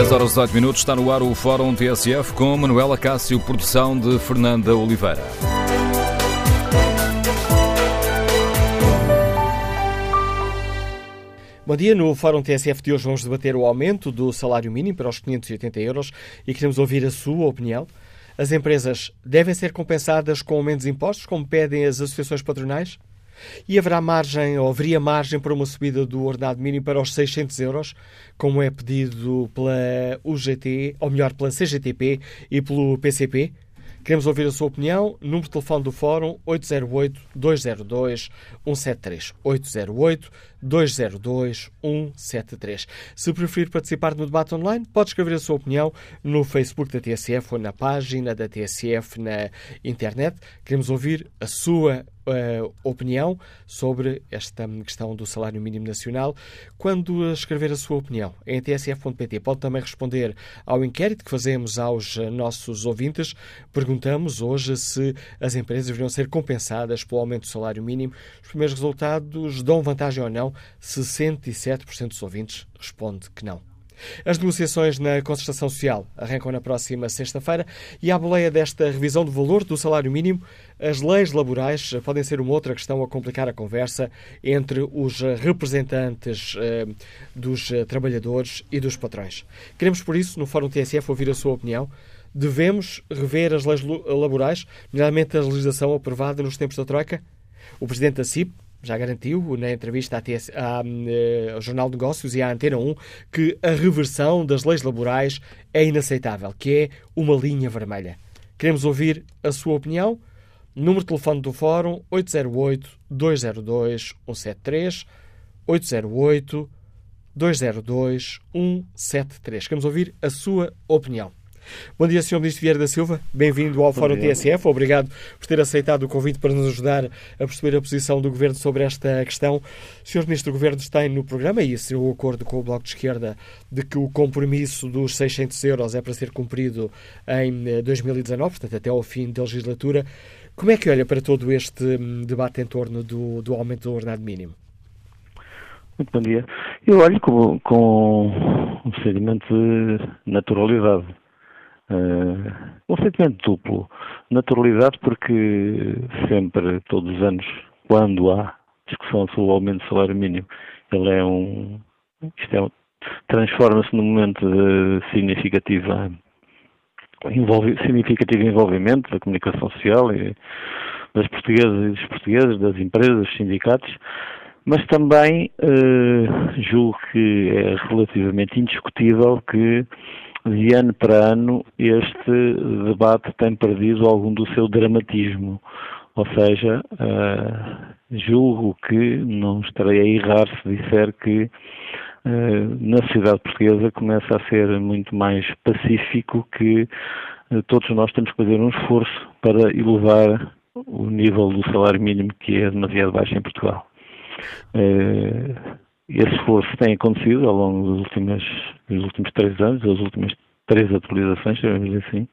10 horas e 8 minutos está no ar o Fórum TSF com Manuela Cássio, produção de Fernanda Oliveira. Bom dia, no Fórum TSF de hoje vamos debater o aumento do salário mínimo para os 580 euros e queremos ouvir a sua opinião. As empresas devem ser compensadas com menos impostos, como pedem as associações patronais? E haverá margem, ou haveria margem para uma subida do ordenado mínimo para os 600 euros, como é pedido pela UGT, ou melhor, pela CGTP e pelo PCP? Queremos ouvir a sua opinião. Número de telefone do Fórum 808-202-173. 808-202-173. Se preferir participar no debate online, pode escrever a sua opinião no Facebook da TSF ou na página da TSF na internet. Queremos ouvir a sua uh, opinião sobre esta questão do salário mínimo nacional. Quando escrever a sua opinião em tsf.pt, pode também responder ao inquérito que fazemos aos nossos ouvintes. Perguntamos hoje se as empresas deveriam ser compensadas pelo aumento do salário mínimo. Os primeiros resultados dão vantagem ou não? 67% dos ouvintes responde que não. As negociações na concertação social arrancam na próxima sexta-feira e, à boleia desta revisão do valor do salário mínimo, as leis laborais podem ser uma outra questão a complicar a conversa entre os representantes eh, dos trabalhadores e dos patrões. Queremos, por isso, no Fórum TSF, ouvir a sua opinião. Devemos rever as leis laborais, nomeadamente a legislação aprovada nos tempos da Troika? O presidente da CIP, já garantiu na entrevista à TS, à, uh, ao Jornal de Negócios e à Antena 1 que a reversão das leis laborais é inaceitável, que é uma linha vermelha. Queremos ouvir a sua opinião. Número de telefone do Fórum 808-202-173 808-202-173. Queremos ouvir a sua opinião. Bom dia, Sr. Ministro Vieira da Silva. Bem-vindo ao Bom Fórum dia. TSF. Obrigado por ter aceitado o convite para nos ajudar a perceber a posição do Governo sobre esta questão. Sr. Ministro, o Governo está no programa e assinou o acordo com o Bloco de Esquerda de que o compromisso dos 600 euros é para ser cumprido em 2019, eh, portanto, até ao fim da legislatura. Como é que olha para todo este hum, debate em torno do, do aumento do ordenado mínimo? Muito bom dia. Eu olho com, com um procedimento de naturalidade. Uh, um sentimento duplo. Naturalidade porque sempre, todos os anos, quando há discussão sobre o aumento do salário mínimo, ele é um. Isto é, transforma-se num momento de significativa envolve, significativo envolvimento da comunicação social e das portuguesas e dos portugueses, das empresas, dos sindicatos, mas também uh, julgo que é relativamente indiscutível que de ano para ano este debate tem perdido algum do seu dramatismo. Ou seja, uh, julgo que não estarei a errar se disser que uh, na sociedade portuguesa começa a ser muito mais pacífico que uh, todos nós temos que fazer um esforço para elevar o nível do salário mínimo que é demasiado baixo em Portugal. Esse esforço tem acontecido ao longo dos últimos, dos últimos três anos, das últimas três atualizações, chamamos assim,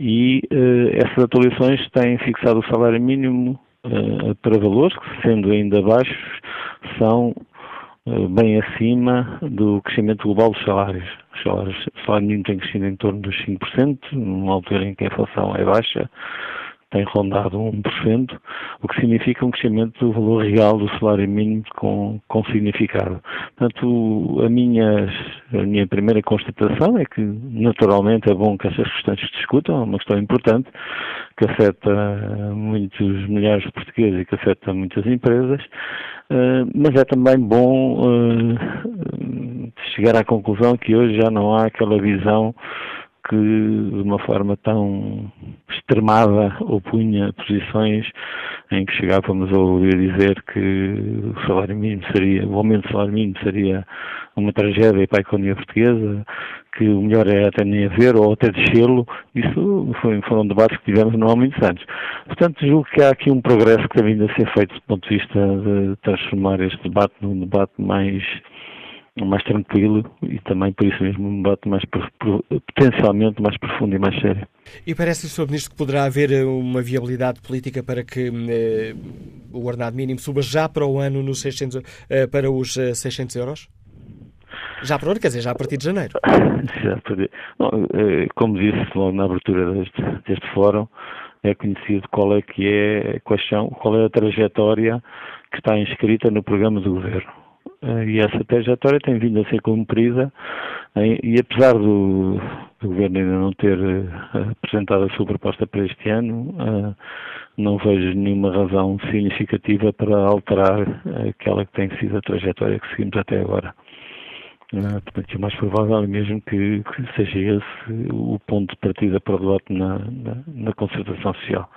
e uh, essas atualizações têm fixado o salário mínimo uh, para valores que, sendo ainda baixos, são uh, bem acima do crescimento global dos salários. Os salários, o salário mínimo tem crescido em torno dos 5%, numa altura em que a inflação é baixa, tem rondado 1%, o que significa um crescimento do valor real do salário mínimo com, com significado. Portanto, a minha, a minha primeira constatação é que, naturalmente, é bom que essas questões se discutam, é uma questão importante, que afeta muitos milhares de portugueses e que afeta muitas empresas, eh, mas é também bom eh, chegar à conclusão que hoje já não há aquela visão que de uma forma tão extremada opunha posições em que chegávamos a ouvir dizer que o salário mínimo seria, o aumento do salário mínimo seria uma tragédia para a economia portuguesa, que o melhor é até nem haver ou até descê-lo, isso foi, foram debates que tivemos não há muitos anos. Portanto, julgo que há aqui um progresso que tem vindo a ser feito do ponto de vista de transformar este debate num debate mais mais tranquilo e também por isso mesmo um debate mais potencialmente mais profundo e mais sério. E parece, Sr. Ministro, que poderá haver eh, uma viabilidade política para que eh, o ordenado mínimo suba já para o ano nos 600, eh, para os 600 euros? Já para onde? Quer dizer, já a partir de janeiro. eh, como disse logo na abertura deste, deste fórum, é conhecido qual é que é, quais são, qual é a trajetória que está inscrita no programa do Governo. Eh, e essa trajetória tem vindo a ser cumprida e apesar do, do Governo ainda não ter uh, apresentado a sua proposta para este ano, uh, não vejo nenhuma razão significativa para alterar aquela que tem sido a trajetória que seguimos até agora. Uh, portanto, o mais provável é mesmo que, que, seja esse o ponto de partida para o debate na, na, na, concertação social.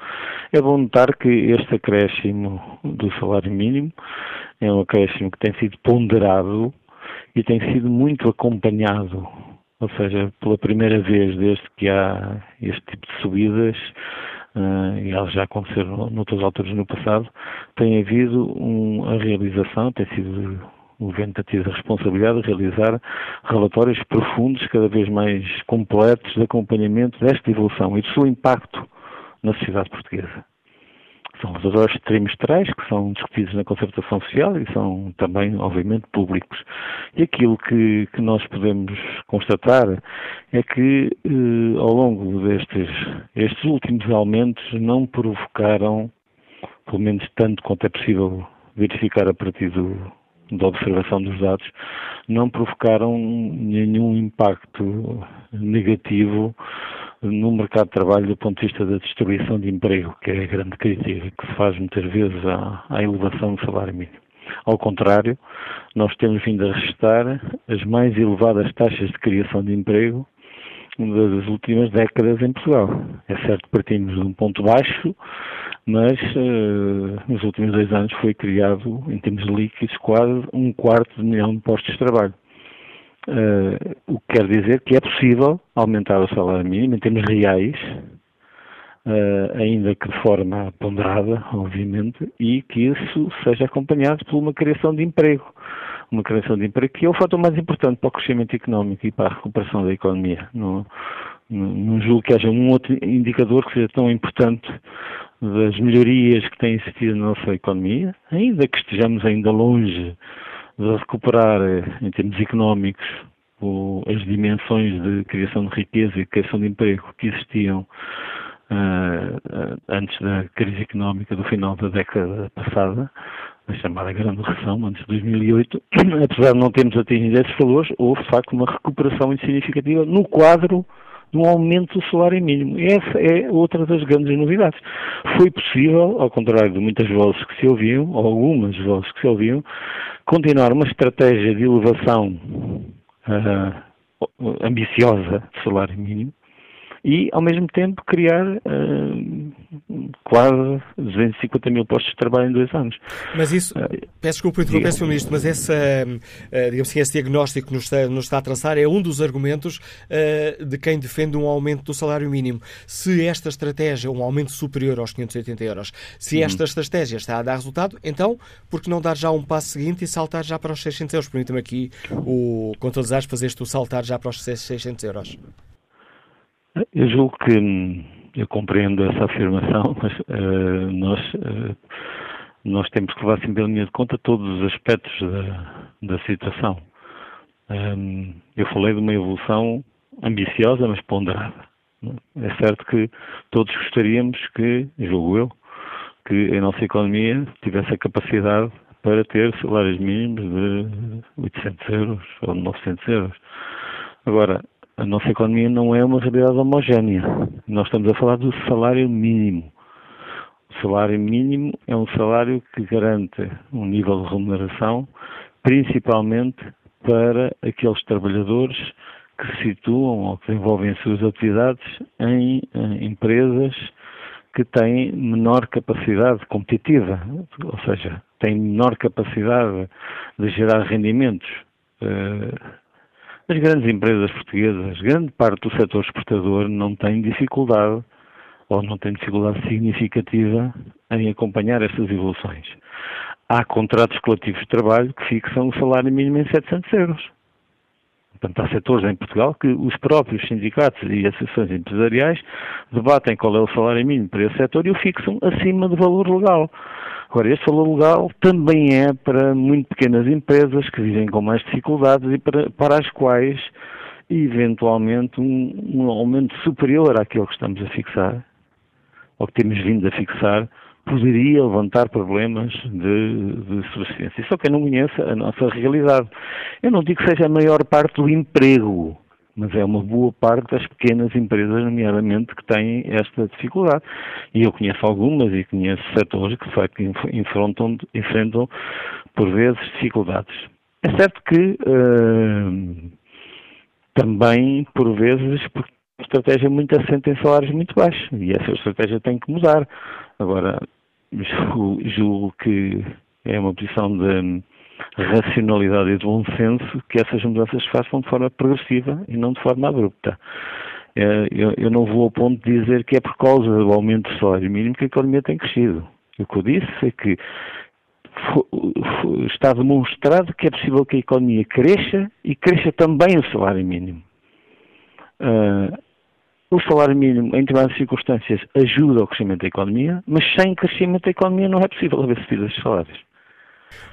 É bom notar que este acréscimo do salário mínimo é um acréscimo que tem sido ponderado e tem sido muito acompanhado, ou seja, pela primeira vez desde que há este tipo de subidas, uh, e elas já aconteceram noutras alturas no passado, tem havido um, a realização, tem sido o governo tem tido a responsabilidade de realizar relatórios profundos, cada vez mais completos, de acompanhamento desta evolução e do seu impacto na sociedade portuguesa. São relatórios trimestrais que são discutidos na concertação social e são também, obviamente, públicos. E aquilo que, que nós podemos constatar é que, eh, ao longo destes estes últimos aumentos, não provocaram, pelo menos tanto quanto é possível verificar a partir do, da observação dos dados, não provocaram nenhum impacto negativo no mercado de trabalho do ponto de vista da destruição de emprego, que é a grande crítica que se faz muitas vezes à, à elevação do salário mínimo. Ao contrário, nós temos vindo a registrar as mais elevadas taxas de criação de emprego das últimas décadas em Portugal. É certo que partimos de um ponto baixo, mas uh, nos últimos dois anos foi criado, em termos líquidos, quase um quarto de milhão de postos de trabalho. Uh, o que quer dizer que é possível aumentar o salário mínimo em termos reais, uh, ainda que de forma ponderada, obviamente, e que isso seja acompanhado por uma criação de emprego. Uma criação de emprego que é o fator mais importante para o crescimento económico e para a recuperação da economia. Não, não, julgo que haja um outro indicador que seja tão importante das melhorias que têm existido na nossa economia, ainda que estejamos ainda longe de recuperar, eh, em termos económicos, as dimensões de criação de riqueza e criação de emprego que existiam uh, antes da crise económica do final da década passada, a chamada Grande Recessão, antes de 2008, apesar de não termos atingido esses valores, houve de facto uma recuperação muito significativa no quadro no aumento do salário mínimo. Essa é outra das grandes novidades. Foi possível, ao contrário de muitas vozes que se ouviam, ou algumas vozes que se ouviam, continuar uma estratégia de elevação uh, ambiciosa do salário mínimo, e, ao mesmo tempo, criar uh, quase 250 mil postos de trabalho em dois anos. Mas isso, uh, peço desculpa interromper, Sr. Ministro, mas essa, uh, digamos assim, esse diagnóstico que nos está, nos está a traçar é um dos argumentos de quem defende um aumento do salário mínimo. Se esta estratégia, um aumento superior aos 580 euros, se uhum. esta estratégia está a dar resultado, então, por que não dar já um passo seguinte e saltar já para os 600 euros? Permita-me aqui, o, com todas as aspas, este o saltar já para os 600 euros. Eu julgo que hum, eu compreendo essa afirmação, mas uh, nós, uh, nós temos que levar sempre em linha de conta todos os aspectos da, da situação. Um, eu falei de uma evolução ambiciosa, mas ponderada. É certo que todos gostaríamos que, julgo eu, que a nossa economia tivesse a capacidade para ter salários mínimos de 800 euros ou 900 euros. Agora, a nossa economia não é uma realidade homogénea. Nós estamos a falar do salário mínimo. O salário mínimo é um salário que garante um nível de remuneração, principalmente para aqueles trabalhadores que se situam ou que desenvolvem as suas atividades em, em empresas que têm menor capacidade competitiva, ou seja, têm menor capacidade de gerar rendimentos. Uh, as grandes empresas portuguesas, grande parte do setor exportador não tem dificuldade ou não tem dificuldade significativa em acompanhar estas evoluções. Há contratos coletivos de trabalho que fixam o salário mínimo em 700 euros. Portanto, há setores em Portugal que os próprios sindicatos e associações empresariais debatem qual é o salário mínimo para esse setor e o fixam acima do valor legal. Agora, este valor legal também é para muito pequenas empresas que vivem com mais dificuldades e para, para as quais, eventualmente, um, um aumento superior àquele que estamos a fixar, ou que temos vindo a fixar, poderia levantar problemas de, de subsistência. Só quem não conhece a nossa realidade. Eu não digo que seja a maior parte do emprego, mas é uma boa parte das pequenas empresas, nomeadamente, que têm esta dificuldade. E eu conheço algumas e conheço setores que, de facto, enfrentam, enfrentam por vezes, dificuldades. É certo que uh, também, por vezes, a estratégia muito assente em salários muito baixos e essa estratégia tem que mudar. Agora, julgo, julgo que é uma posição de racionalidade e de bom senso que essas mudanças se façam de forma progressiva e não de forma abrupta. É, eu não vou ao ponto de dizer que é por causa do aumento do salário mínimo que a economia tem crescido. O que eu disse é que está demonstrado que é possível que a economia cresça e cresça também o salário mínimo. Uh, o salário mínimo, em determinadas circunstâncias, ajuda ao crescimento da economia, mas sem crescimento da economia não é possível haver subida de salários.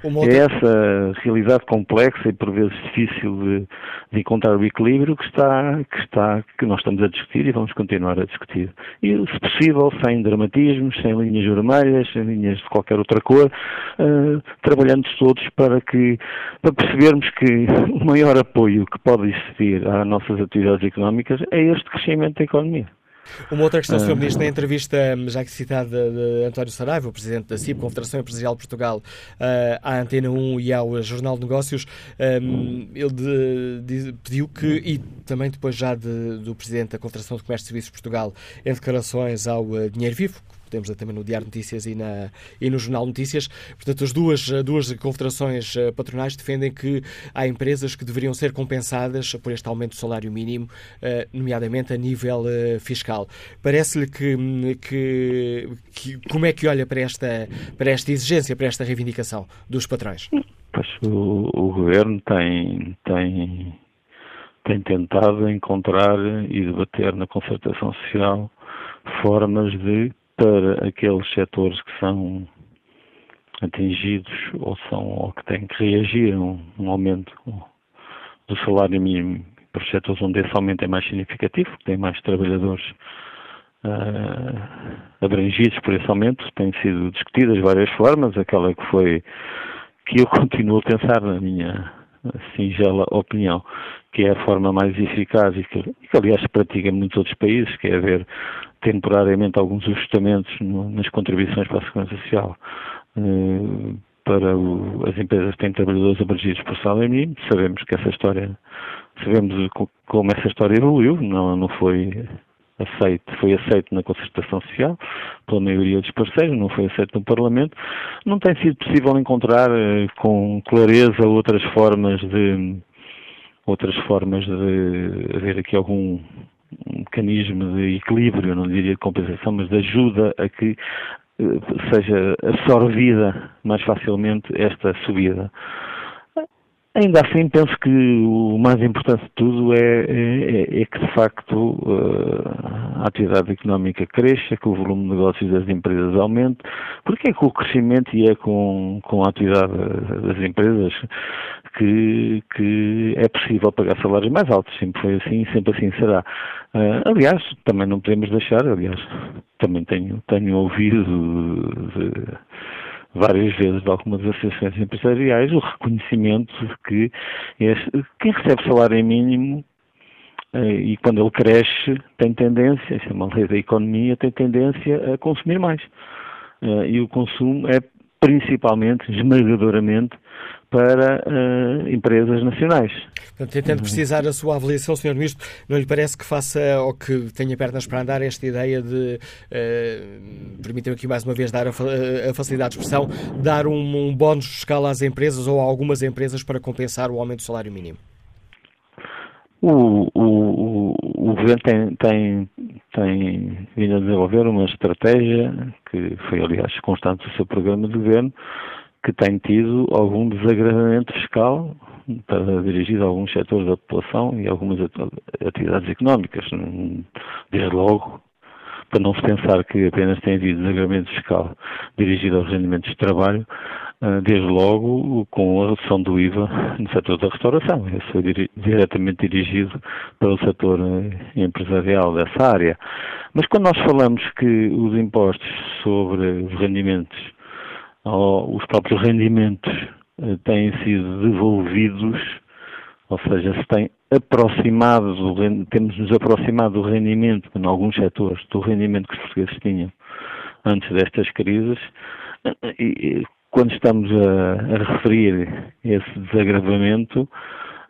Outra... É essa realidade complexa e por vezes difícil de, de, encontrar o equilíbrio que está, que está, que nós estamos a discutir e vamos continuar a discutir. E, se possível, sem dramatismos, sem linhas vermelhas, sem linhas de qualquer outra cor, uh, trabalhando todos para que, para percebermos que o maior apoio que pode existir às nossas atividades económicas é este crescimento da economia. Uma outra questão, Sr. Ministro, na entrevista, já que citada de António Saraiva, o Presidente da CIP, Confederação Empresarial de Portugal, eh, à Antena 1 e ao Jornal de Negócios, eh, ele de, de, pediu que, e também depois já de, do Presidente da Confederação de Comércio e Serviços de Portugal, em declarações ao eh, Dinheiro Vivo, podemos também no Diário Notícias e, na, e no Jornal Notícias. Portanto, as duas, duas confederações eh, patronais defendem que há empresas que deveriam ser compensadas por este aumento do salário mínimo, eh, nomeadamente a nível eh, fiscal. Parece-lhe que, que, que, como é que olha para esta, para esta exigência, para esta reivindicação dos patrões? Pois, o, o Governo tem, tem, tem tentado encontrar e debater na concertação social formas de para aqueles setores que são atingidos ou, são, ou que têm que reagir a um, um aumento do salário mínimo para os setores onde esse aumento é mais significativo, que têm mais trabalhadores uh, abrangidos por esse aumento, têm sido discutidas várias formas, aquela que foi que eu continuo a pensar na minha singela opinião, que é a forma mais eficaz e que, que aliás se pratica em muitos outros países, que é haver temporariamente alguns ajustamentos no, nas contribuições para a Segurança Social eh, para o, as empresas que têm trabalhadores abrangidos por salário mínimo. Sabemos que essa história, sabemos como essa história evoluiu, não, não foi aceito, foi aceito na concertação social pela maioria dos parceiros, não foi aceito no Parlamento. Não tem sido possível encontrar eh, com clareza outras formas de outras formas de haver aqui algum um mecanismo de equilíbrio, não diria de compensação, mas de ajuda a que eh, seja absorvida mais facilmente esta subida. Ainda assim, penso que o mais importante de tudo é, é, é que, de facto, eh, a atividade económica cresça, que o volume de negócios das empresas aumente, porque é com o crescimento e é com, com a atividade das empresas que, que é possível pagar salários mais altos. Sempre foi assim e sempre assim será. Uh, aliás, também não podemos deixar, aliás, também tenho, tenho ouvido de, várias vezes de algumas associações empresariais o reconhecimento de que este, quem recebe salário mínimo uh, e quando ele cresce tem tendência, isso é uma lei da economia, tem tendência a consumir mais. Uh, e o consumo é principalmente, esmagadoramente, para uh, empresas nacionais. Portanto, tentando precisar a sua avaliação, Sr. Ministro, não lhe parece que faça ou que tenha pernas para andar esta ideia de, uh, permitam aqui mais uma vez dar a, a facilidade de expressão, dar um, um bónus fiscal às empresas ou a algumas empresas para compensar o aumento do salário mínimo? O, o, o Governo tem, tem, tem vindo a desenvolver uma estratégia que foi, aliás, constante do seu programa de governo, que tem tido algum desagravamento fiscal, para dirigir alguns setores da população e algumas atividades económicas. Desde logo, para não se pensar que apenas tem havido desagravamento fiscal dirigido aos rendimentos de trabalho, ah, desde logo com a redução do IVA no setor da restauração. Isso foi diretamente dirigido para o setor eh, empresarial dessa área. Mas quando nós falamos que os impostos sobre os rendimentos, os próprios rendimentos, eh, têm sido devolvidos, ou seja, se tem aproximado, temos nos aproximado do rendimento, em alguns setores, do rendimento que os portugueses tinham antes destas crises, e quando estamos a, a referir esse desagravamento,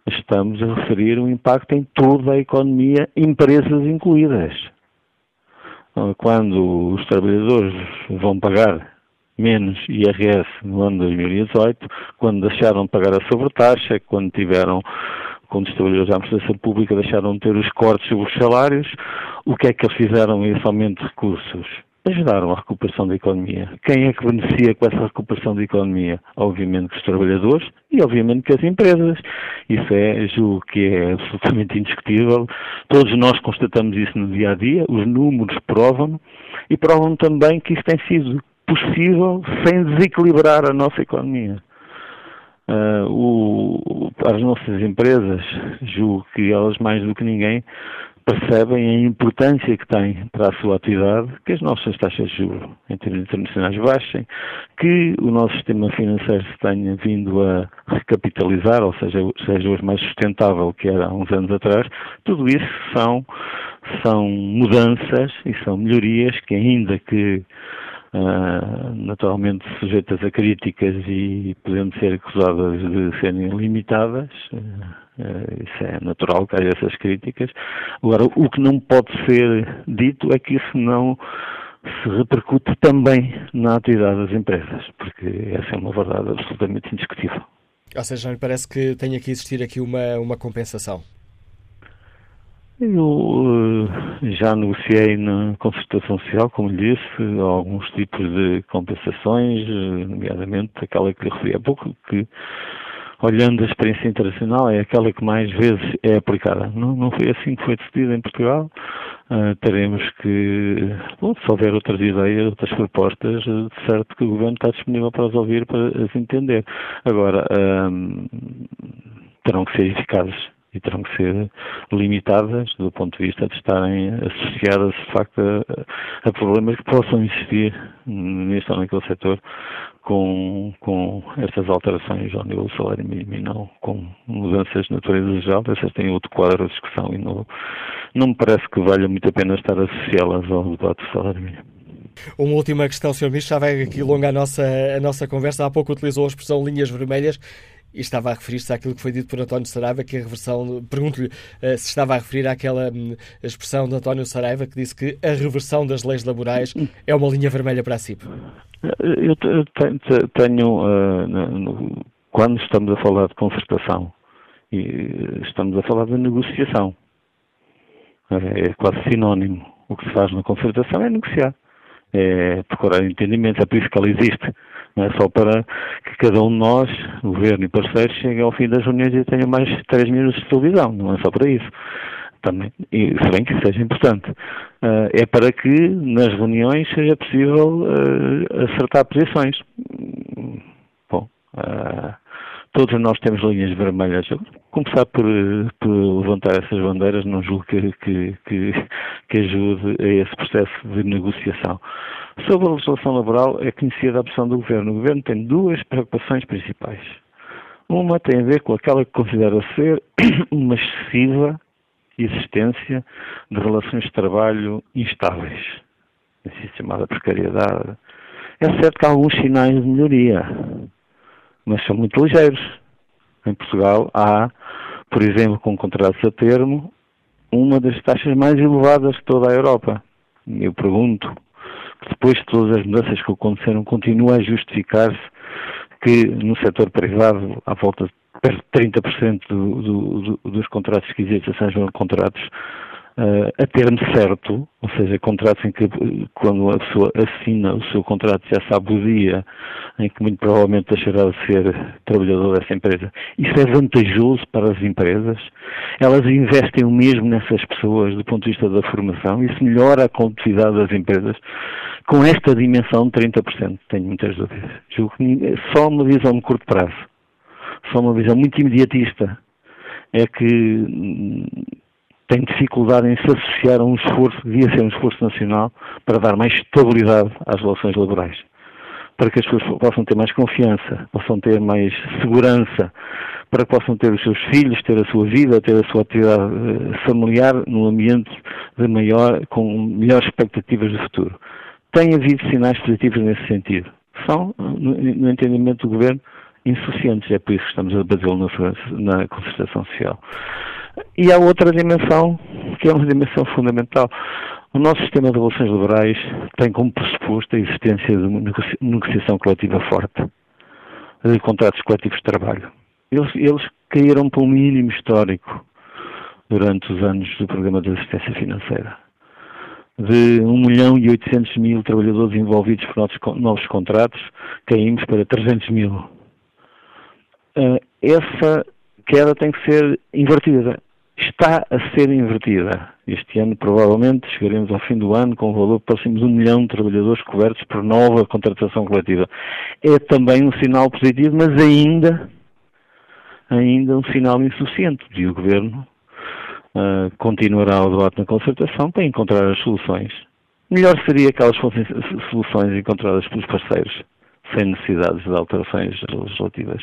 estamos a referir o impacto em toda a economia, empresas incluídas. Quando os trabalhadores vão pagar menos IRS no ano de 2018, quando deixaram de pagar a sobretaxa, quando tiveram, quando os trabalhadores da administração pública deixaram de ter os cortes sobre os salários, o que é que eles fizeram esse aumento de recursos? Ajudaram a recuperação da economia. Quem é que beneficia com essa recuperação da economia? Obviamente que os trabalhadores e obviamente que as empresas. Isso é, julgo que é absolutamente indiscutível. Todos nós constatamos isso no dia a dia, os números provam e provam também que isso tem sido possível sem desequilibrar a nossa economia. Uh, o, as nossas empresas, julgo que elas mais do que ninguém percebem a importância que tem para a sua atividade que as nossas taxas de juros em termos internacionais baixem, que o nosso sistema financeiro se tenha vindo a recapitalizar, ou seja, seja hoje mais sustentável que era há uns anos atrás, tudo isso são, são mudanças e são melhorias que ainda que Uh, naturalmente sujeitas a críticas e podendo ser acusadas de serem limitadas, uh, uh, isso é natural que haja essas críticas. Agora, o que não pode ser dito é que isso não se repercute também na atividade das empresas, porque essa é uma verdade absolutamente indiscutível. Ou seja, parece que tenha que existir aqui uma, uma compensação. Eu eh, já negociei na concertação social, como lhe disse, alguns tipos de compensações, eh, nomeadamente aquela que referi há pouco, que, olhando a experiência internacional, é aquela que mais vezes é aplicada. Não, não foi assim que foi decidido em Portugal. Uh, teremos que, bom, se houver outras ideias, outras propostas, certo que o Governo está disponível para as ouvir, para as entender. Agora, terão que ser eficazes e terão que ser limitadas do ponto de vista de estarem associadas, de facto, a, a problemas que possam existir neste ou naquele setor com, com estas alterações ao nível do salário mínimo e não com mudanças de natureza geral. Essas têm outro quadro de discussão e não, não me parece que valha muito a pena estar associá-las ao debate do salário mínimo. Uma última questão, Sr. Ministro, já vai aqui longa a nossa, a nossa conversa. Há pouco utilizou a expressão linhas vermelhas e estava a referir-se àquilo que foi dito por António Saraiva, que a reversão. Pergunto-lhe uh, se estava a referir àquela um, expressão de António Saraiva que disse que a reversão das leis laborais é uma linha vermelha para a CIP. Eu tenho. Uh, quando estamos a falar de concertação, e estamos a falar de negociação. É quase sinónimo. O que se faz na concertação é negociar. É procurar entendimento. É por isso que ela existe não é só para que cada um de nós, governo e parceiros, chegue ao fim das reuniões e tenha mais 3 minutos de televisão, não é só para isso. Também, e, se bem que seja importante, uh, é para que nas reuniões seja possível uh, acertar posições. Bom, uh, todos nós temos linhas vermelhas. Começar por, por levantar essas bandeiras não julgo que, que, que, que ajude a esse processo de negociação. Sobre a legislação laboral, é conhecida a opção do Governo. O Governo tem duas preocupações principais. Uma tem a ver com aquela que considera ser uma excessiva existência de relações de trabalho instáveis, assim chamada precariedade. É certo que há alguns sinais de melhoria, mas são muito ligeiros. Em Portugal há, por exemplo, com contratos a termo, uma das taxas mais elevadas de toda a Europa. Eu pergunto, depois de todas as mudanças que aconteceram, continua a justificar-se que no setor privado, à volta de perto de 30% do, do, do, dos contratos que existem sejam contratos uh, a termo certo, ou seja, contratos em que quando a pessoa assina o seu contrato já sabe o dia em que muito provavelmente deixará de ser trabalhador dessa empresa. Isso é vantajoso para as empresas. Elas investem o mesmo nessas pessoas do ponto de vista da formação. Isso melhora a competitividade das empresas com esta dimensão de 30%. Tenho muitas dúvidas. Julgo que só uma visão de curto prazo, só uma visão muito imediatista é que hum, tem dificuldade em se associar a um esforço, devia ser um esforço nacional, para dar mais estabilidade às relações laborais. Para que as pessoas possam ter mais confiança, possam ter mais segurança, para que possam ter os seus filhos, ter a sua vida, ter a sua atividade eh, familiar num ambiente de maior, com melhores expectativas de futuro. Tem havido sinais positivos nesse sentido. São, no entendimento do Governo, insuficientes. É por isso que estamos a batê-lo na, na concertação social. E há outra dimensão, que é uma dimensão fundamental. O nosso sistema de relações laborais tem como pressuposto a existência de uma negociação coletiva forte, de contratos coletivos de trabalho. Eles, eles caíram para um mínimo histórico durante os anos do programa de assistência financeira. De 1 milhão e 800 mil trabalhadores envolvidos por novos contratos, caímos para 300 mil. Uh, essa queda tem que ser invertida está a ser invertida. Este ano, provavelmente, chegaremos ao fim do ano com um valor próximo de um milhão de trabalhadores cobertos por nova contratação coletiva. É também um sinal positivo, mas ainda, ainda um sinal insuficiente. E o Governo uh, continuará o debate na concertação para encontrar as soluções. Melhor seria que elas fossem soluções encontradas pelos parceiros sem necessidades de alterações legislativas.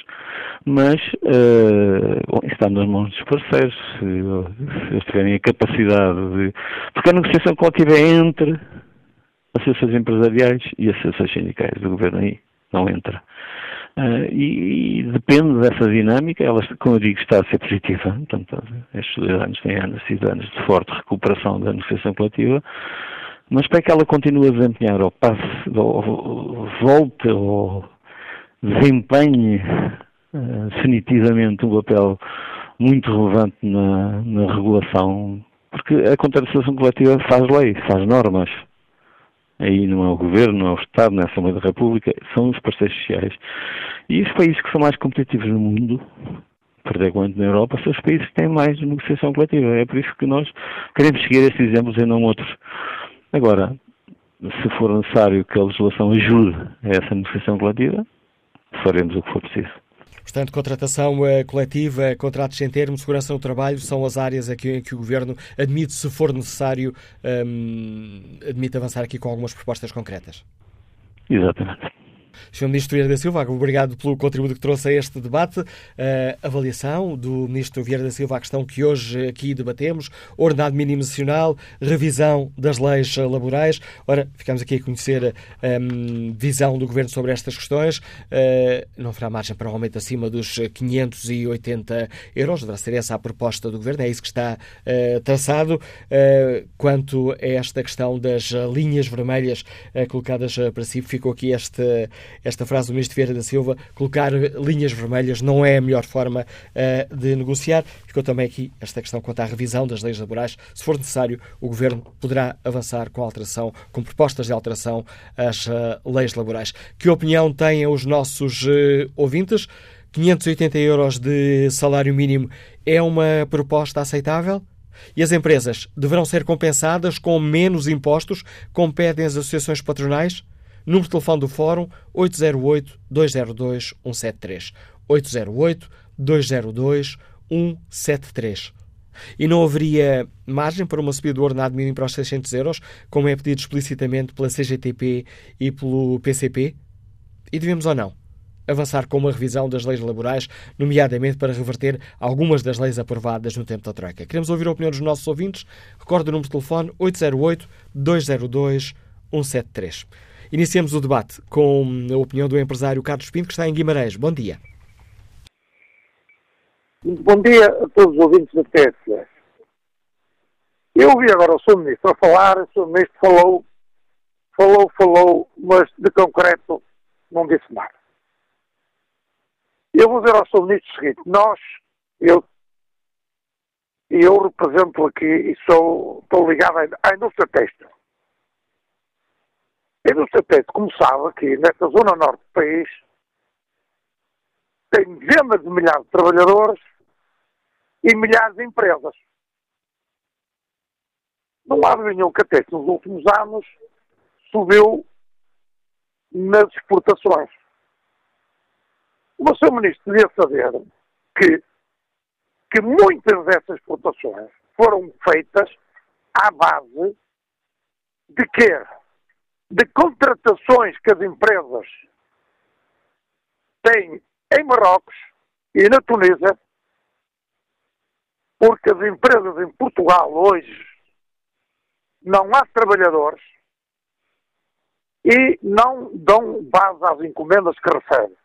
Mas uh, está nas mãos dos parceiros, se, se eles tiverem a capacidade de. Porque a negociação coletiva é entre associações empresariais e associações sindicais do governo aí, não entra. Uh, e, e, depende dessa dinâmica, ela, como eu digo, está a ser positiva. Portanto, estes dois anos têm anos, sido anos de forte recuperação da negociação coletiva mas para que ela continue a desempenhar ou passe, ou volte ou desempenhe uh, definitivamente um papel muito relevante na, na regulação, porque a contratação coletiva faz lei, faz normas. Aí não é o Governo, não é o Estado, não é a Assembleia da República, são os parceiros sociais. E os países que são mais competitivos no mundo, particularmente na Europa, são os países que têm mais negociação coletiva. É por isso que nós queremos seguir estes exemplos e não outros. Agora, se for necessário que a legislação ajude a essa negociação coletiva, faremos o que for preciso. Portanto, contratação eh, coletiva, contratos sem termo, segurança no trabalho são as áreas aqui em que o Governo admite, se for necessário, um, admite avançar aqui com algumas propostas concretas. Exatamente. Sr. Ministro Vieira da Silva, obrigado pelo contributo que trouxe a este debate. Uh, avaliação do Ministro Vieira da Silva à questão que hoje aqui debatemos, ordenado mínimo nacional, revisão das leis laborais. Ora, ficamos aqui a conhecer a um, visão do Governo sobre estas questões. Uh, não haverá margem para um aumento acima dos 580 euros, deverá ser essa a proposta do Governo, é isso que está uh, traçado. quanto a esta questão das linhas vermelhas colocadas para si, ficou aqui este esta frase do Ministro Vieira da Silva, colocar linhas vermelhas não é a melhor forma uh, de negociar. Ficou também aqui esta questão quanto à revisão das leis laborais. Se for necessário, o Governo poderá avançar com alteração, com propostas de alteração às uh, leis laborais. Que opinião têm os nossos uh, ouvintes? 580 euros de salário mínimo é uma proposta aceitável? E as empresas deverão ser compensadas com menos impostos, como pedem as associações patronais? Número de telefone do Fórum 808-202-173. 808-202-173. E não haveria margem para uma subida do ordenado mínimo para os 600 euros, como é pedido explicitamente pela CGTP e pelo PCP? E devemos ou não avançar com uma revisão das leis laborais, nomeadamente para reverter algumas das leis aprovadas no tempo da Troika? Queremos ouvir a opinião dos nossos ouvintes. Recordo o número de telefone 808-202-173. Iniciamos o debate com a opinião do empresário Carlos Pinto, que está em Guimarães. Bom dia. Bom dia a todos os ouvintes da TSF. Eu ouvi agora o Sr. Ministro a falar, o Sr. Ministro falou, falou, falou, mas de concreto não disse nada. Eu vou dizer ao Sr. Ministro o seguinte, nós, eu eu represento aqui e sou, estou ligado à indústria têxtil. A indústria têxtil, como sabe, aqui nesta zona norte do país, tem dezenas de milhares de trabalhadores e milhares de empresas. Não há nenhum que até nos últimos anos subiu nas exportações. O Sr. Ministro devia saber que, que muitas dessas exportações foram feitas à base de quê? De contratações que as empresas têm em Marrocos e na Tunísia, porque as empresas em Portugal hoje não há trabalhadores e não dão base às encomendas que recebem.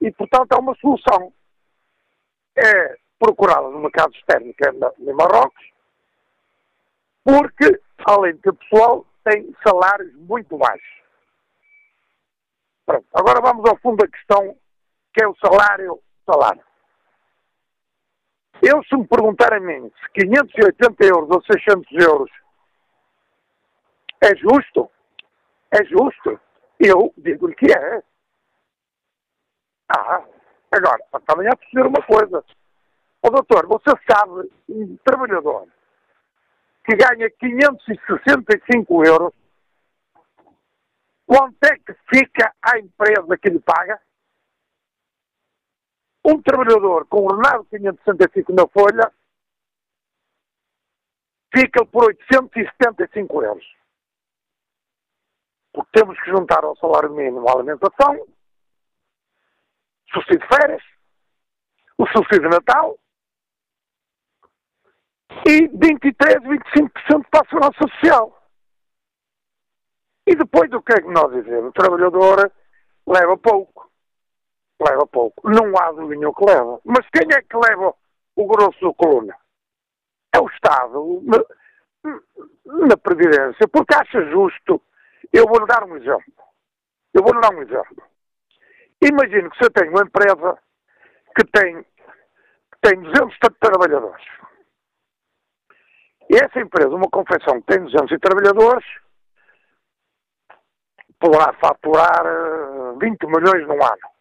E, portanto, há uma solução. É procurá-la no mercado externo, que é em Marrocos, porque, além de pessoal, tem salários muito baixos. Pronto. Agora vamos ao fundo da questão, que é o salário. salário. Eu, se me perguntar a mim se 580 euros ou 600 euros é justo, é justo, eu digo-lhe que é. Ah, agora, também há de perceber uma coisa. Ó doutor, você sabe, um trabalhador que ganha 565 euros, quanto é que fica a empresa que lhe paga? Um trabalhador com ordenado de 565 na folha fica por 875 euros. Porque temos que juntar ao salário mínimo a alimentação, subsídio de férias, o subsídio de Natal e 23, 25% para a segurança social. E depois do que é que nós dizemos? O trabalhador leva pouco leva pouco. Não há nenhum que leva. Mas quem é que leva o grosso da coluna? É o Estado, na, na Previdência, porque acha justo. Eu vou-lhe dar um exemplo. Eu vou-lhe dar um exemplo. Imagino que você tem uma empresa que tem, que tem 200 trabalhadores. E essa empresa, uma confecção que tem 200 trabalhadores, poderá faturar 20 eh, milhões no ano.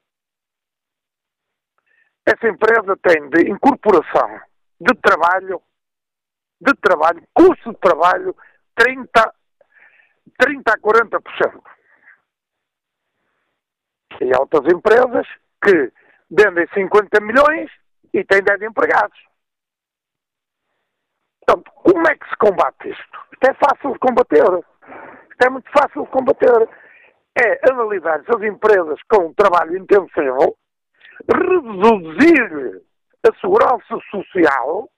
Essa empresa tem de incorporação de trabalho, de trabalho, custo de trabalho, 30, 30 a 40%. E há outras empresas que vendem 50 milhões e têm 10 empregados. Portanto, como é que se combate isto? Isto é fácil de combater. Isto é muito fácil de combater. É analisar as empresas com trabalho intensivo reduzir a segurança social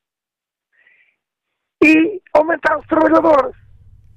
e aumentar os trabalhadores.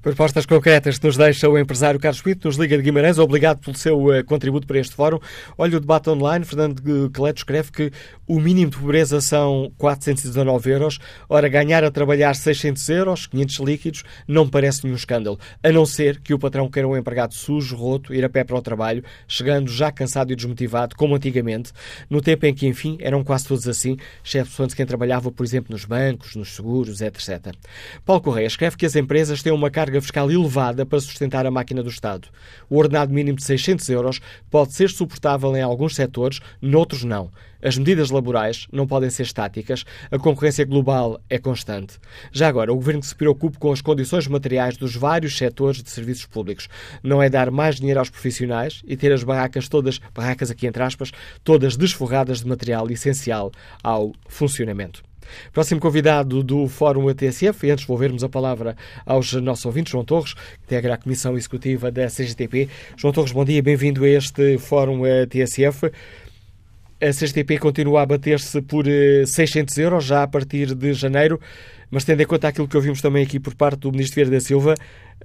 Propostas concretas que nos deixa o empresário Carlos Pinto, nos Liga de Guimarães. Obrigado pelo seu uh, contributo para este fórum. Olha o debate online. Fernando Cleto escreve que o mínimo de pobreza são 419 euros. Ora, ganhar a trabalhar 600 euros, 500 líquidos, não parece nenhum escândalo. A não ser que o patrão queira um empregado sujo, roto, ir a pé para o trabalho, chegando já cansado e desmotivado, como antigamente, no tempo em que, enfim, eram quase todos assim, exceto quem trabalhava, por exemplo, nos bancos, nos seguros, etc. Paulo Correia escreve que as empresas têm uma carga carga fiscal elevada para sustentar a máquina do Estado. O ordenado mínimo de 600 euros pode ser suportável em alguns setores, noutros não. As medidas laborais não podem ser estáticas, a concorrência global é constante. Já agora, o Governo se preocupe com as condições materiais dos vários setores de serviços públicos. Não é dar mais dinheiro aos profissionais e ter as barracas todas, barracas aqui entre aspas, todas desforradas de material essencial ao funcionamento. Próximo convidado do Fórum ATSF, e antes de vermos a palavra aos nossos ouvintes, João Torres, que integra a Comissão Executiva da CGTP. João Torres, bom dia, bem-vindo a este Fórum ATSF. A CGTP continua a bater-se por 600 eh, euros já a partir de janeiro, mas tendo em conta aquilo que ouvimos também aqui por parte do Ministro Vieira da Silva,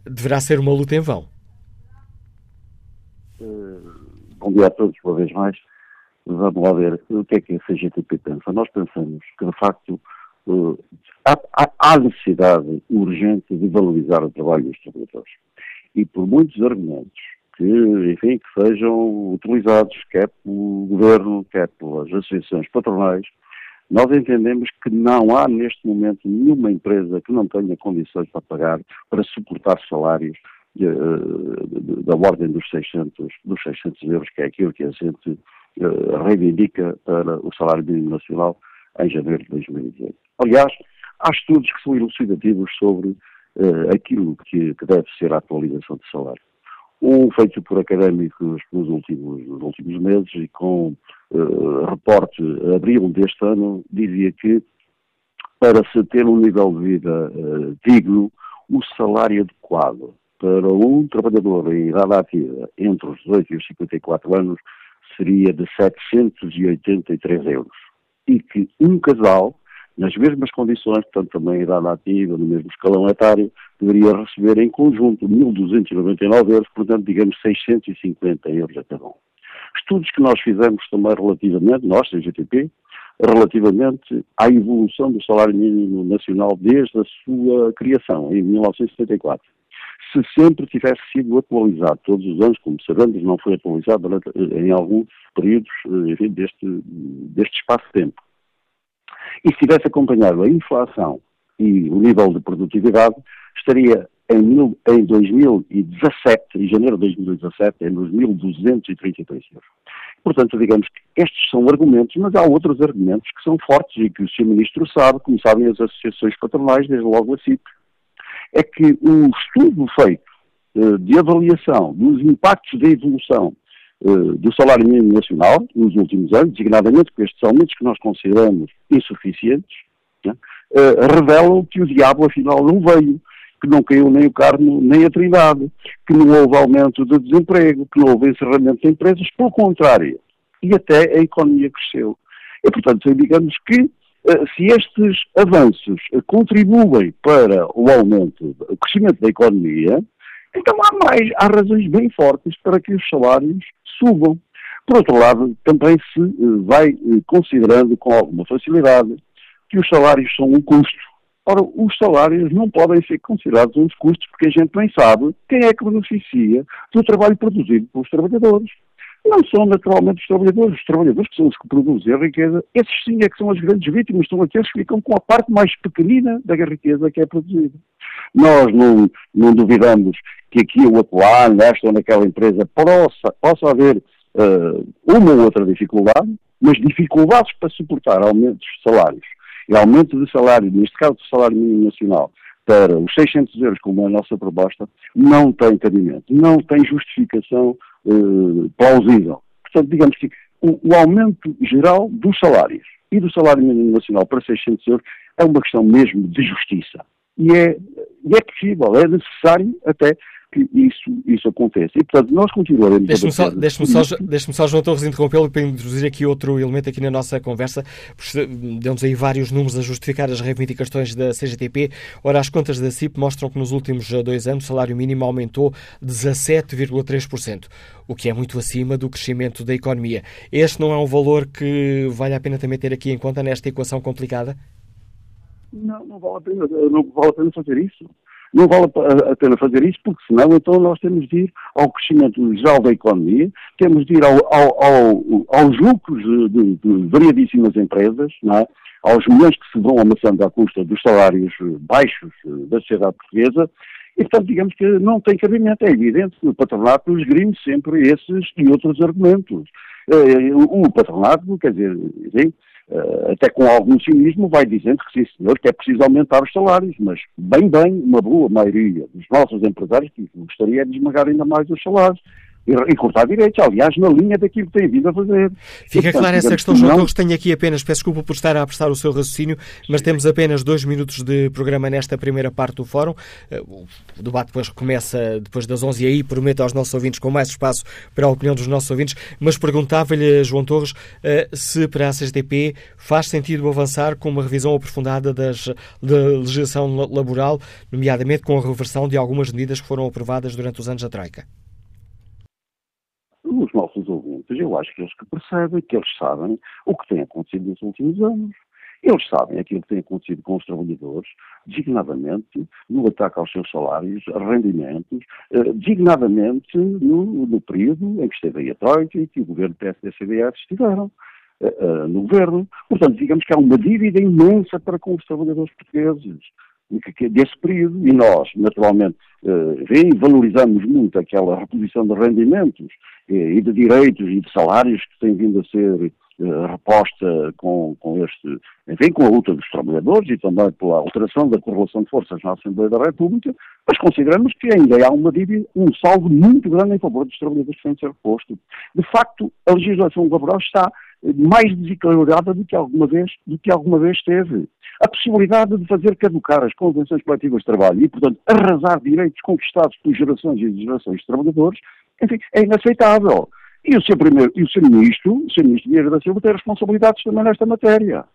deverá ser uma luta em vão. Eh, bom dia a todos, uma vez mais vamos lá ver o que é que a CGTP pensa. Nós pensamos que, de facto, uh, há, há, necessidade urgente de valorizar o trabalho dos trabalhadores. E por muitos argumentos que, enfim, que sejam utilizados, quer pelo governo, quer pelas associações patronais, Nós entendemos que não há neste momento nenhuma empresa que não tenha condições para pagar, para suportar salários de, da ordem dos 600, dos 600 euros, que é aquilo que a gente uh, reivindica para o salário mínimo nacional em janeiro de 2018. Aliás, há estudos que são elucidativos sobre uh, aquilo que, que, deve ser a atualização de salário. Um feito por académicos nos últimos, nos últimos meses e com uh, reporte abril deste ano, dizia que para se ter um nível de vida uh, digno, o salário adequado para um trabalhador em idade ativa entre os 18 e os 54 anos seria de 783 euros. E que um casal, nas mesmas condições, portanto também idade ativa, no mesmo escalão etário, deveria receber em conjunto 1.299 euros, portanto, digamos, 650 euros a cada um. Estudos que nós fizemos também relativamente, nós, CGTP, relativamente à evolução do salário mínimo nacional desde a sua criação, em 1974 se sempre tivesse sido atualizado todos os anos, como sabemos, não foi atualizado em alguns períodos eh, enfim, deste, deste espaço de tempo. E se tivesse acompanhado a inflação e o nível de produtividade, estaria em, em 2017, em janeiro de 2017, em 2.233 euros. Portanto, digamos que estes são argumentos, mas há outros argumentos que são fortes e que o Sr. Ministro sabe, como sabem as associações patronais, desde logo a CIP, é que o estudo feito uh, de avaliação dos impactos da evolução uh, do salário mínimo nacional nos últimos anos, designadamente com estes aumentos que nós consideramos insuficientes, né, uh, revelam que o diabo afinal não veio, que não caiu nem o carmo nem a trindade, que não houve aumento de desemprego, que não houve encerramento de empresas, pelo contrário, e até a economia cresceu. E, portanto, digamos que se estes avanços contribuem para o aumento, o crescimento da economia, então há mais, há razões bem fortes para que os salários subam. Por outro lado, também se eh, vai eh, considerando com alguma facilidade que os salários são um custo. Ora, os salários não podem ser considerados uns custos porque a gente nem sabe quem é que beneficia do trabalho produzido pelos trabalhadores não são naturalmente os trabalhadores. Os trabalhadores que são os que produzem a riqueza, esses sim é que são as grandes vítimas, são aqueles que ficam com a parte mais pequenina da riqueza que é produzida. Nós não, não duvidamos que aqui ou acolá, nesta ou naquela empresa, possa, possa haver uh, uma ou outra dificuldade, mas dificuldades para suportar aumentos de salários. E aumento de salário, neste caso do salário mínimo nacional, para os 600 euros, como é a nossa proposta, não tem cabimento, não tem justificação eh, plausível. Portanto, digamos que o, o, aumento geral dos salários e do salário mínimo nacional para 600 euros é uma questão mesmo de justiça. E é, e é possível, é necessário até que isso, isso aconteça. E, portanto, nós continuaremos deixe-me só, deixe só, deixe só, João Torres, interrompê-lo para introduzir aqui outro elemento aqui na nossa conversa. Deu-nos aí vários números a justificar as reivindicações da CGTP. Ora, as contas da CIP mostram que nos últimos dois anos o salário mínimo aumentou 17,3%, o que é muito acima do crescimento da economia. Este não é um valor que vale a pena também ter aqui em conta nesta equação complicada? Não, não vale a pena, não vale a pena fazer isso. Não vale a pena fazer isso, porque senão então nós temos de ir ao crescimento geral da economia, temos de ir ao, ao, ao, aos lucros de, de, variadíssimas empresas, é? aos milhões que se vão amassando à custa dos salários baixos da sociedade portuguesa, e, portanto, digamos que não tem cabimento. É evidente que o patronato esgrime sempre esses e outros argumentos. Eh, o patronato, quer dizer, uh, até com algum cinismo, vai dizendo que sim, senhor, que é preciso aumentar os salários, mas bem, bem, uma boa maioria dos nossos empresários que gostaria de esmagar ainda mais os salários e, cortar direitos, aliás, na linha daquilo que tem vindo a fazer. Fica clara essa questão, João Torres. Tenho aqui apenas, peço desculpa por estar a apressar o seu raciocínio, mas temos apenas dois minutos de programa nesta primeira parte do fórum. Eh, o debate depois começa depois das 11 e aí prometo aos nossos ouvintes com mais espaço para a opinião dos nossos ouvintes, mas perguntava-lhe, João Torres, eh, se para a CGTP faz sentido avançar com uma revisão aprofundada das, da legislação laboral, nomeadamente com a reversão de algumas medidas que foram aprovadas durante os anos da Troika nossos ouvintes, eu acho que eles que percebem, que eles sabem o que tem acontecido nos últimos anos. Eles sabem aquilo que tem acontecido com os trabalhadores, designadamente no ataque aos seus salários, rendimentos, eh, designadamente no, no, período em que esteve aí a Troika e que o governo PSD-CDS estiveram. uh, no governo. Portanto, digamos que há uma dívida imensa para com os trabalhadores portugueses desse período, e nós, naturalmente, uh, valorizamos muito aquela reposição de rendimentos e de direitos e de salários que têm vindo a ser reposta com, com este, enfim, com a luta dos trabalhadores e também pela alteração da correlação de forças na Assembleia da República, mas consideramos que ainda há uma dívida, um saldo muito grande em favor dos trabalhadores que têm de ser reposto. De facto, a legislação laboral está mais desequilibrada do que alguma vez, do que alguma vez teve. A possibilidade de fazer caducar as convenções coletivas de trabalho e, portanto, arrasar direitos conquistados por gerações e gerações de trabalhadores, enfim, é inaceitável. E o seu, primeiro, e o seu ministro, o seu ministro da Silva, tem responsabilidades também nesta matéria.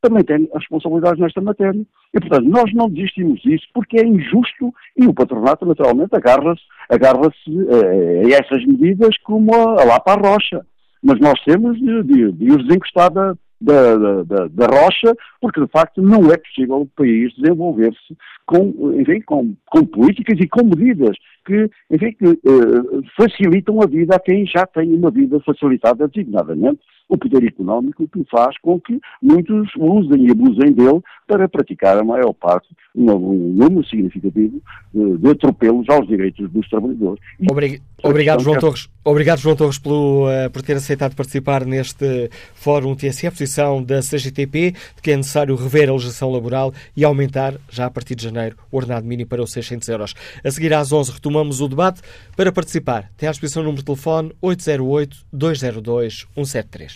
Também tem responsabilidades nesta matéria. E, portanto, nós não desistimos disso porque é injusto e o patronato, naturalmente, agarra-se agarra, -se, a essas medidas como a, a lá para a rocha. Mas nós temos de, de, de os desencostar da, da, da, da, rocha, porque de facto não é possível o país desenvolver-se com, enfim, com, com políticas e com medidas que, enfim, que uh, facilitam a vida a quem já tem uma vida facilitada, designadamente o poder económico, que faz com que muitos usem e abusem dele para praticar a maior parte, um, um número significativo de, de atropelos aos direitos dos trabalhadores. Obrig... Obrigado, João Torres. Obrigado, João Torres, pelo, uh, por ter aceitado participar neste Fórum TSE, a posição da CGTP de que é necessário rever a legislação laboral e aumentar, já a partir de janeiro, o ordenado mínimo para os 600 euros. A seguir às 11 retomamos o debate. Para participar, tem à disposição o número de telefone 808-202-173. Estamos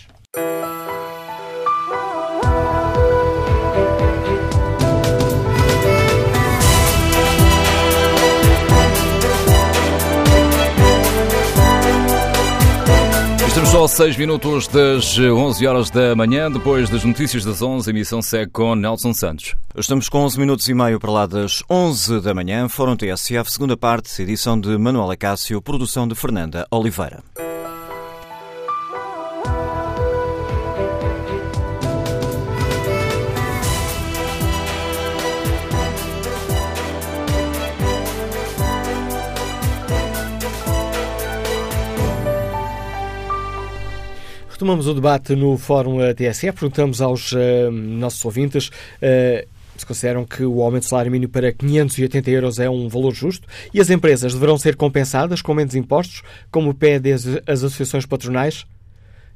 só a 6 minutos das 11 horas da manhã, depois das notícias das 11, a emissão segue com Nelson Santos. Estamos com 11 minutos e meio para lá das 11 da manhã, Fórum TSF, segunda parte, edição de Manuela Cássio, produção de Fernanda Oliveira. Retomamos o debate no Fórum TSE. Perguntamos aos uh, nossos ouvintes uh, se consideram que o aumento do salário mínimo para 580 euros é um valor justo e as empresas deverão ser compensadas com menos impostos, como pedem as, as associações patronais?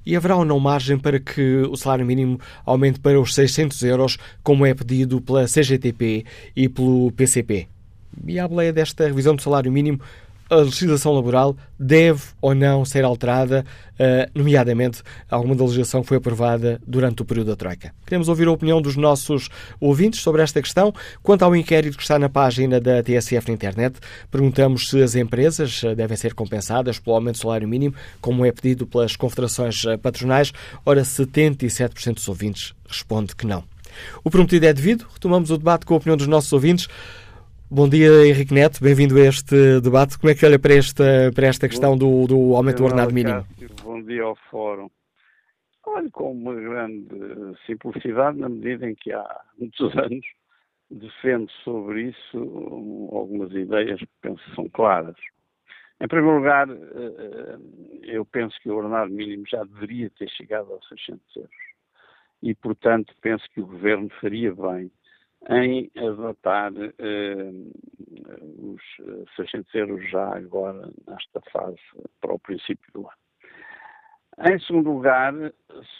E haverá ou não margem para que o salário mínimo aumente para os 600 euros, como é pedido pela CGTP e pelo PCP? E à boleia desta revisão do salário mínimo, a legislação laboral deve ou não ser alterada, uh, nomeadamente alguma da legislação foi aprovada durante o período da Troika. Queremos ouvir a opinião dos nossos ouvintes sobre esta questão. Quanto ao inquérito que está na página da TSF na internet, perguntamos se as empresas eh, devem ser compensadas pelo aumento do salário mínimo, como é pedido pelas confederações eh, patronais. Ora, 77% dos ouvintes responde que não. O prometido é devido. Retomamos o debate com a opinião dos nossos ouvintes. Bom dia, Henrique Neto, bem-vindo a este debate. Como é que olha para esta, para esta questão do, do aumento do ordenado mínimo? Bom dia ao Fórum. Olho com uma grande simplicidade, na medida em que há muitos anos defendo sobre isso algumas ideias que penso são claras. Em primeiro lugar, eh, eu penso que o ordenado mínimo já deveria ter chegado aos 600 euros. E, portanto, penso que o Governo faria bem em adotar eh, os 600 euros já agora nesta fase para o princípio do ano. Em segundo lugar,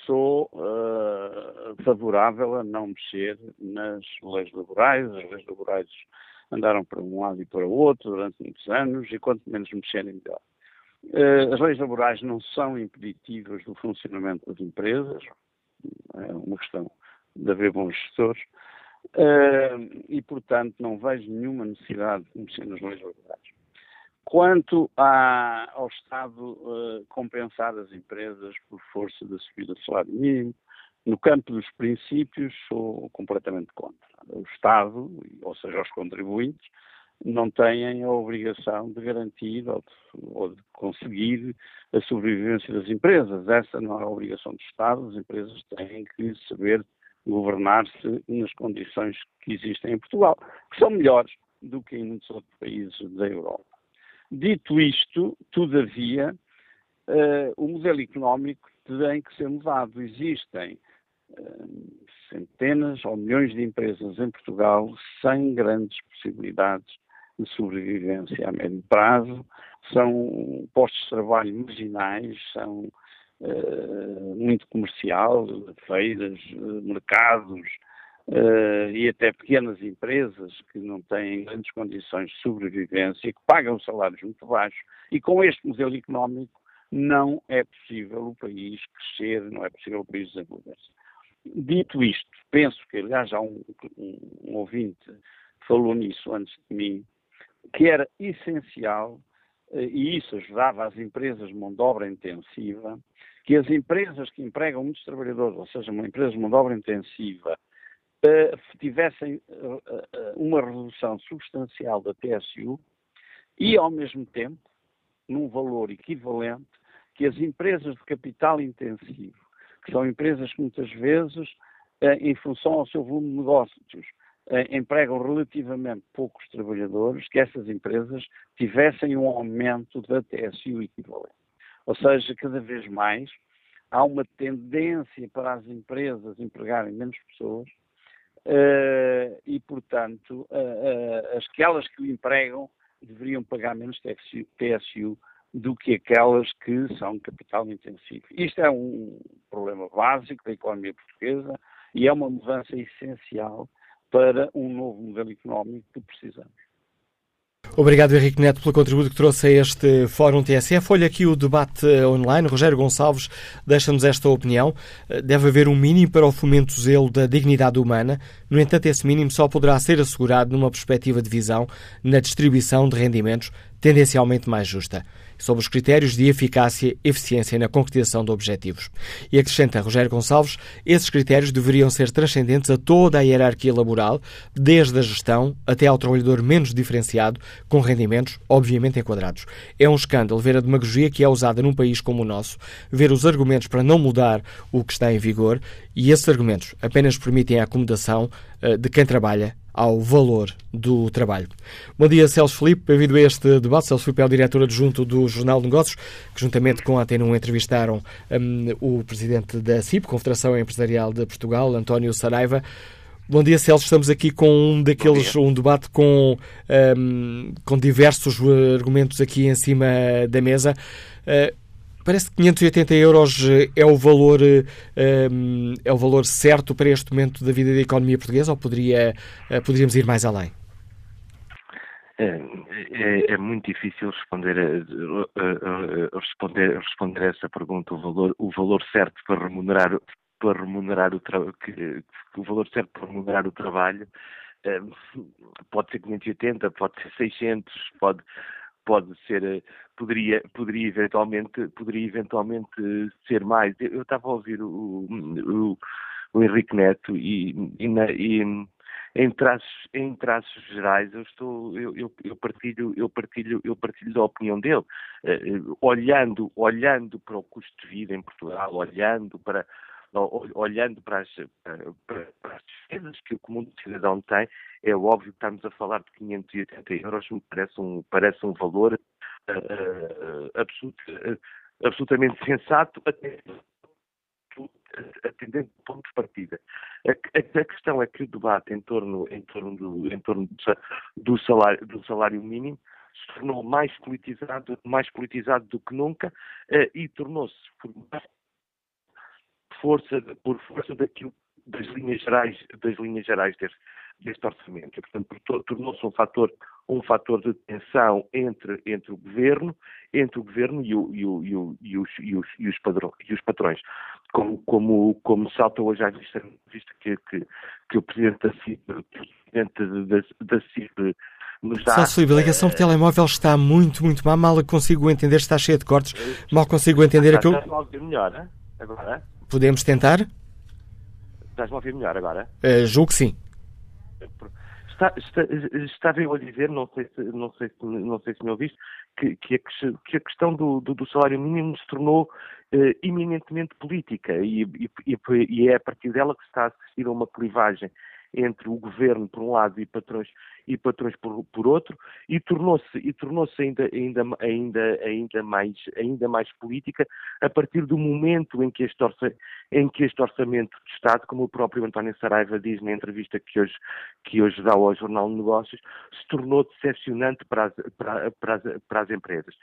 sou uh, favorável a não mexer nas leis laborais. As leis laborais andaram para um lado e para o outro durante muitos anos e quanto menos mexerem, melhor. Uh, as leis laborais não são impeditivas do funcionamento das empresas, é uma questão de haver bons gestores, E, portanto, não vejo nenhuma necessidade de mexer nas leis laborais. Quanto à, ao Estado uh, compensar as empresas por força da subida do salário mínimo, no campo dos princípios sou completamente contra. O Estado, ou seja, os contribuintes, não têm a obrigação de garantir ou de, ou de, conseguir a sobrevivência das empresas. Essa não é a obrigação do Estado. As empresas têm que saber governar-se nas condições que existem em Portugal, que são melhores do que em muitos outros países da Europa. Dito isto, todavia, uh, o modelo económico tem que ser mudado. Existem centenas ou milhões de empresas em Portugal sem grandes possibilidades de sobrevivência a médio prazo, são postos de trabalho marginais, são uh, muito comercial, feiras, uh, mercados uh, e até pequenas empresas que não têm grandes condições de sobrevivência, que pagam salários muito baixos e com este modelo económico não é possível o país crescer, não é possível o país desenvolver-se. Dito isto, penso que, aliás, já um, um, um ouvinte falou nisso antes de mim, que era essencial, eh, e isso ajudava as empresas de mão de obra intensiva, que as empresas que empregam muitos trabalhadores, ou seja, uma empresa de mão de obra intensiva, eh, tivessem eh, uma redução substancial da TSU e, ao mesmo tempo, num valor equivalente, que as empresas de capital intensivo que são empresas que muitas vezes, eh, em função ao seu volume de negócios, eh, empregam relativamente poucos trabalhadores, que essas empresas tivessem um aumento da TSU equivalente. Ou seja, cada vez mais há uma tendência para as empresas empregarem menos pessoas uh, e, portanto, uh, uh, aquelas que o empregam deveriam pagar menos TSU, TSU do que aquelas que são capital intensivo. Isto é um problema básico da economia portuguesa e é uma mudança essencial para um novo modelo económico que precisamos. Obrigado, Henrique Neto, pelo contributo que trouxe a este Fórum TSF. Olha aqui o debate online. Rogério Gonçalves deixa-nos esta opinião. Deve haver um mínimo para o fomento zelo da dignidade humana. No entanto, esse mínimo só poderá ser assegurado numa perspectiva de visão na distribuição de rendimentos tendencialmente mais justa sobre os critérios de eficácia e eficiência na concretização de objetivos. E acrescenta Rogério Gonçalves, esses critérios deveriam ser transcendentes a toda a hierarquia laboral, desde a gestão até ao trabalhador menos diferenciado, com rendimentos obviamente enquadrados. É um escândalo ver a demagogia que é usada num país como o nosso, ver os argumentos para não mudar o que está em vigor e esses argumentos apenas permitem a acomodação uh, de quem trabalha ao valor do trabalho. Bom dia, Celso Felipe. Bem-vindo a este debate. Celso Felipe é o diretor adjunto do Jornal de Negócios, que juntamente com a Antena 1 entrevistaram um, o presidente da CIP, Confederação Empresarial de Portugal, António Saraiva. Bom dia, Celso. Estamos aqui com um daqueles, um debate com, um, com diversos argumentos aqui em cima da mesa. Uh, Parece que 580 euros eh, é o valor um, ehm, é o valor certo para este momento da vida da economia portuguesa ou poderia, eh, poderíamos ir mais além? É, é, é, muito difícil responder a, responder, responder a essa pergunta. O valor, o valor certo para remunerar, para remunerar o, que, o valor certo para remunerar o trabalho eh, pode ser 580, pode ser 600, pode, pode ser, eh, poderia, poderia eventualmente, poderia eventualmente ser mais. Eu, estava a ouvir o, o, o Henrique Neto e, e, na, e em traços, em traços gerais eu estou, eu, eu, eu, partilho, eu partilho, eu partilho da opinião dele, uh, olhando, olhando para o custo de vida em Portugal, olhando para olhando para as, para, para as despesas que o comum cidadão tem, é óbvio que estamos a falar de 580 euros, me parece um, parece um valor uh, uh, absolut, uh, absolutamente sensato, até atendendo o ponto de partida. A, a, a, questão é que o debate em torno, em torno, do, em torno do, salário, do salário mínimo se tornou mais politizado, mais politizado do que nunca e tornou-se por força, por força daquilo, das linhas gerais, das linhas gerais deste, deste orçamento. Portanto, tornou-se um fator, um fator de tensão entre, entre o governo, entre o governo e, o, e, o, e, o, e os, e, os, e, os padrões, e os patrões. Como, como, como salta hoje à vista, vista que, que, que o presidente da CIP, presidente da, da CIP nos dá. Só a ligação de telemóvel está muito, muito má. Mal consigo entender, está cheia de cortes. Mal consigo entender aquilo. Ouvir melhor, agora? Podemos tentar? Estás-me a ouvir melhor agora? Uh, julgo que sim. Está, está, estava eu a dizer, não sei se, não sei se, não sei se me ouviste, que, que, a, que a questão do, do, do, salário mínimo se tornou uh, eminentemente política e, e, e, é a partir dela que está a assistir a uma clivagem entre o governo por um lado e patrões e patrões por, por outro e tornou-se e tornou-se ainda ainda ainda ainda mais ainda mais política a partir do momento em que este orça, em que este orçamento de Estado, como o próprio António Saraiva diz na entrevista que hoje que hoje dá ao Jornal de Negócios, se tornou decepcionante para as, para, para as, para as empresas.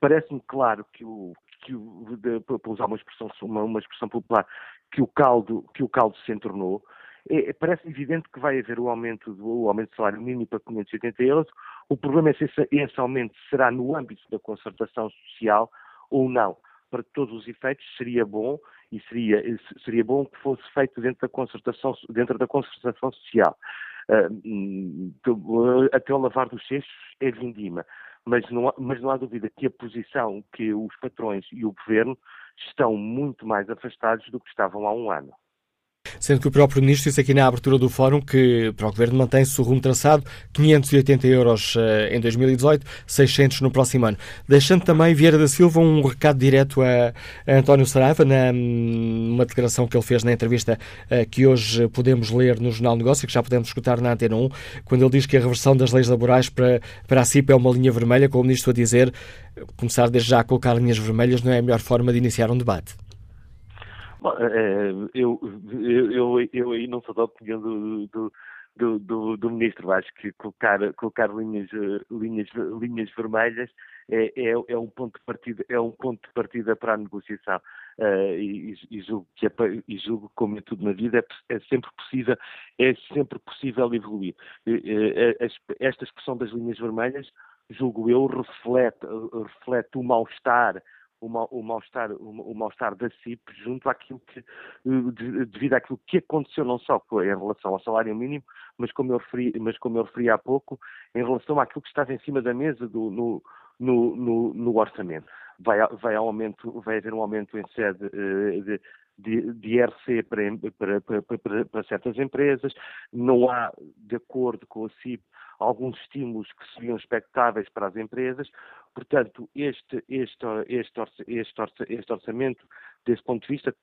Parece-me claro que o, que o, de, para usar uma expressão, uma, uma expressão popular, que o caldo, que o caldo se entornou. É, parece evidente que vai haver o aumento do o aumento salário mínimo para 580 euros. O problema é se esse, esse aumento será no âmbito da concertação social ou não. Para todos os efeitos, seria bom e seria, seria bom que fosse feito dentro da concertação, dentro da concertação social. Uh, até o lavar dos cestos é vindima mas não, há, mas não há dúvida que a posição que os patrões e o governo estão muito mais afastados do que estavam há um ano. Sendo que o próprio Ministro disse aqui na abertura do Fórum que para o Governo mantém-se o rumo traçado, 580 euros eh, em 2018, 600 no próximo ano. Deixando também Vieira da Silva um recado direto a, a António Saraiva, numa declaração que ele fez na entrevista eh, que hoje podemos ler no Jornal Negócio, que já podemos escutar na Antena 1, quando ele diz que a reversão das leis laborais para, para a CIP é uma linha vermelha, com o Ministro a dizer, começar desde já a colocar linhas vermelhas não é a melhor forma de iniciar um debate. Bom, é, eu, eu, eu, eu, aí não sou da opinião do, do, do, do, do ministro. Acho que colocar, colocar linhas, linhas, linhas vermelhas é, é, é, um ponto de partida, é um ponto de partida para a negociação. Uh, e, e, julgo que é, e julgo como é tudo na vida é, é, sempre possível é sempre possível evoluir. esta expressão das linhas vermelhas julgo eu reflete reflete o mal-estar o, mal, o mal-estar o, mal-estar da CIP junto àquilo que devido àquilo que aconteceu não só em relação ao salário mínimo mas como eu referi mas como eu referi há pouco em relação àquilo que estava em cima da mesa do, no, no, no, no orçamento vai vai aumento vai haver um aumento em sede uh, de, de, de IRC para, para, para, para, certas empresas, não há, de acordo com a CIP, alguns estímulos que seriam expectáveis para as empresas. Portanto, este, este, este, este, este orçamento, desse ponto de vista,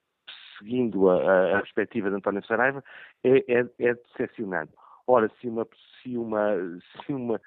seguindo a, a perspectiva de António Saraiva, é, é, é decepcionante. Ora, se uma, se uma, se uma,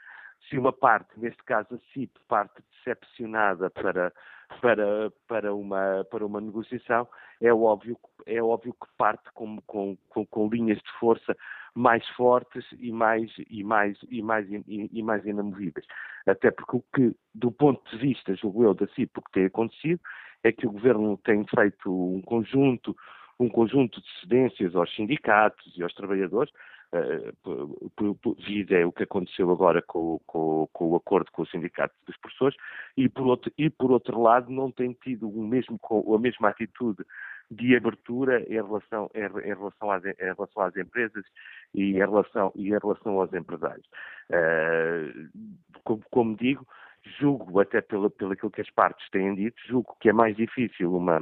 se uma parte, neste caso a CIP, parte decepcionada para, para, para, uma, para uma negociação, é óbvio, é óbvio que parte com, com, com, com linhas de força mais fortes e mais, e mais, e mais, e, e mais inamovíveis. Até porque o que, do ponto de vista, julgo eu, da CIP, o que tem acontecido é que o Governo tem feito um conjunto, um conjunto de cedências aos sindicatos e aos trabalhadores, uh, é o que aconteceu agora com, com, com, o acordo com o Sindicato dos Professores, e por outro, e por outro lado não tem tido o mesmo, a mesma atitude de abertura em relação, em, relação, às, em relação às empresas e em relação, e em relação aos empresários. Uh, como, como, digo, julgo, até pelo, pelo que as partes têm dito, julgo que é mais difícil uma,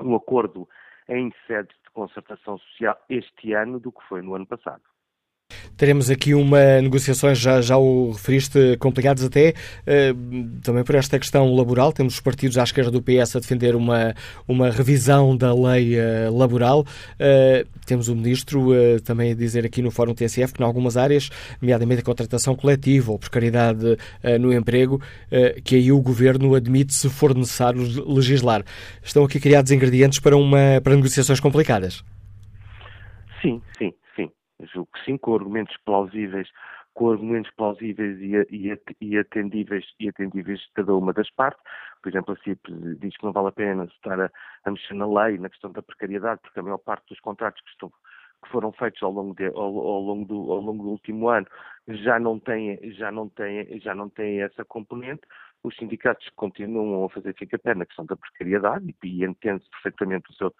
um acordo em sede de concertação social este ano do que foi no ano passado. Teremos aqui uma negociações, já, já o referiste, complicadas até, uh, também por esta questão laboral. Temos os partidos à esquerda do PS a defender uma, uma revisão da lei uh, laboral. Uh, temos o Ministro também a dizer aqui no Fórum TSF que, em algumas áreas, nomeadamente a contratação coletiva ou precariedade no emprego, que aí o Governo admite se for necessário legislar. Estão aqui criados ingredientes para, uma, para negociações complicadas. Sim, sim julgo que sim, com argumentos plausíveis, com argumentos plausíveis e, atendíveis, e atendíveis de cada uma das partes. Por exemplo, a CIP diz que não vale a pena estar a, a mexer na lei, na questão da precariedade, porque a maior parte dos contratos que, estão, que foram feitos ao longo, de, ao, ao, longo do, ao longo do último ano já não têm, já não têm, já não têm essa componente. Os sindicatos continuam a fazer fica-pé na questão da precariedade e, e entende perfeitamente o seu,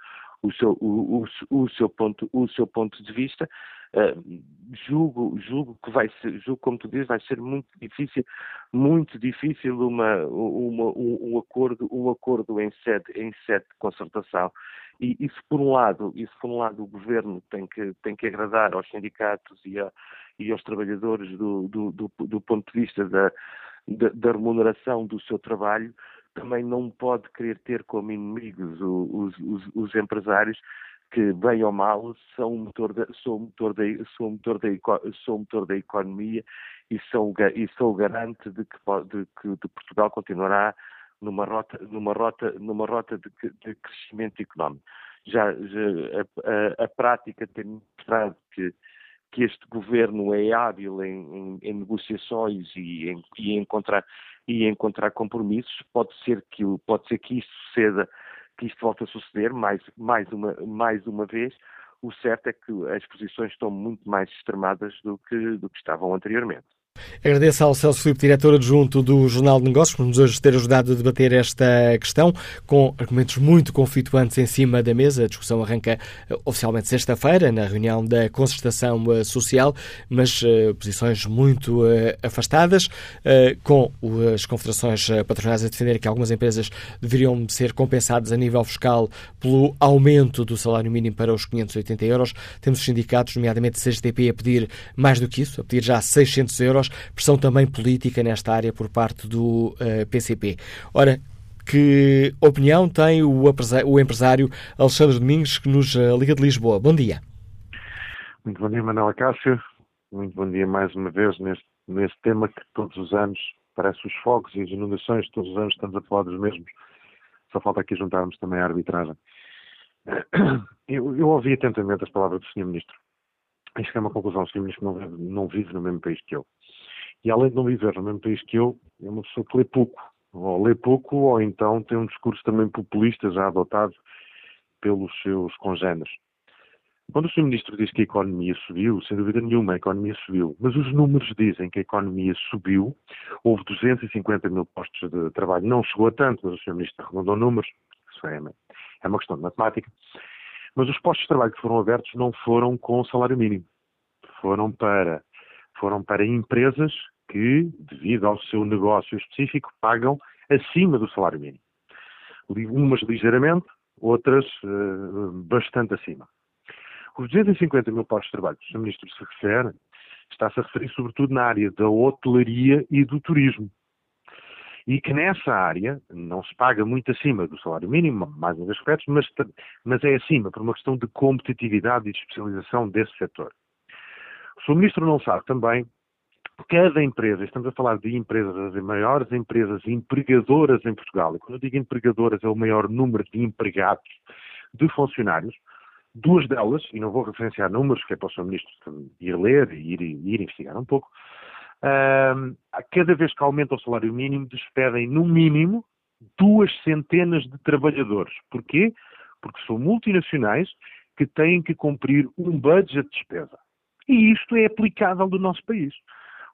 o seu, o, o, o, seu ponto, o seu ponto de vista. Uh, julgo, julgo que vai ser, julgo, como tu dizes, vai ser muito difícil, muito difícil uma, uma, um, um, acordo, um acordo em sede, em sede de concertação. E isso por um lado, isso por um lado o governo tem que, tem que agradar aos sindicatos e, a, e aos trabalhadores do, do, do, do ponto de vista da, da, da remuneração do seu trabalho, também não pode querer ter como inimigos os, os, os, empresários, que, bem ou mal, são o motor da, são motor da, são motor da, são motor da economia e são, e são o garante de que, de que de Portugal continuará numa rota, numa rota, numa rota de, de crescimento económico. Já, já a, a, a, prática tem mostrado que, que este governo é hábil em, em, em negociações e em, e encontrar e encontrar compromissos. Pode ser que pode ser que isto suceda que isto volte a suceder mais, mais, uma, mais uma vez. O certo é que as posições estão muito mais extremadas do que, do que estavam anteriormente. Agradeço ao Celso Filipe, diretor adjunto do Jornal de Negócios, por nos hoje ter ajudado a debater esta questão, com argumentos muito conflituantes em cima da mesa. A discussão arranca uh, oficialmente sexta-feira, na reunião da concertação uh, social, mas uh, posições muito afastadas, com as confederações patronais a defender que algumas empresas deveriam ser compensadas a nível fiscal pelo aumento do salário mínimo para os 580 euros. Temos os sindicatos, nomeadamente CGTP, a pedir mais do que isso, a pedir já 600 euros pressão também política nesta área por parte do uh, eh, PCP. Ora, que opinião tem o, o empresário Alexandre Domingos, que nos uh, liga de Lisboa? Bom dia. Muito bom dia, Manuela Cássio. Muito bom dia mais uma vez neste, neste tema que todos os anos parece os fogos e as inundações, todos os anos estamos a falar dos mesmos. Só falta aqui juntarmos também a arbitragem. Eu, eu ouvi atentamente as palavras do Sr. Ministro. Cheguei a uma conclusão. O Sr. Ministro não, não vive no mesmo país que eu. E além de não viver no mesmo país que eu, é uma pessoa que lê pouco. Ou lê pouco, ou então tem um discurso também populista já adotado pelos seus congêneres. Quando o Sr. Ministro diz que a economia subiu, sem dúvida nenhuma a economia subiu, mas os números dizem que a economia subiu, houve 250 mil postos de trabalho, não chegou a tanto, mas o Sr. Ministro arredondou números, isso é, é uma questão de matemática, mas os postos de trabalho que foram abertos não foram com salário mínimo, foram para, foram para empresas que, devido ao seu negócio específico, pagam acima do salário mínimo. Umas ligeiramente, outras uh, bastante acima. Os 250 mil postos de trabalho que o. Ministro se refere, está-se a referir sobretudo na área da hotelaria e do turismo. E que nessa área não se paga muito acima do salário mínimo, mais um aspectos, mas, mas é acima por uma questão de competitividade e de especialização desse setor. O Sr. Ministro não sabe também cada empresa, estamos a falar de empresas, as maiores empresas empregadoras em Portugal, e quando eu digo empregadoras é o maior número de empregados, de funcionários, duas delas, e não vou referenciar números, que é para o Sr. Ministro ir ler e ir, ir investigar um pouco, uh, cada vez que aumenta o salário mínimo, despedem no mínimo duas centenas de trabalhadores. Porquê? Porque são multinacionais que têm que cumprir um budget de despesa. E isto é aplicável do nosso país.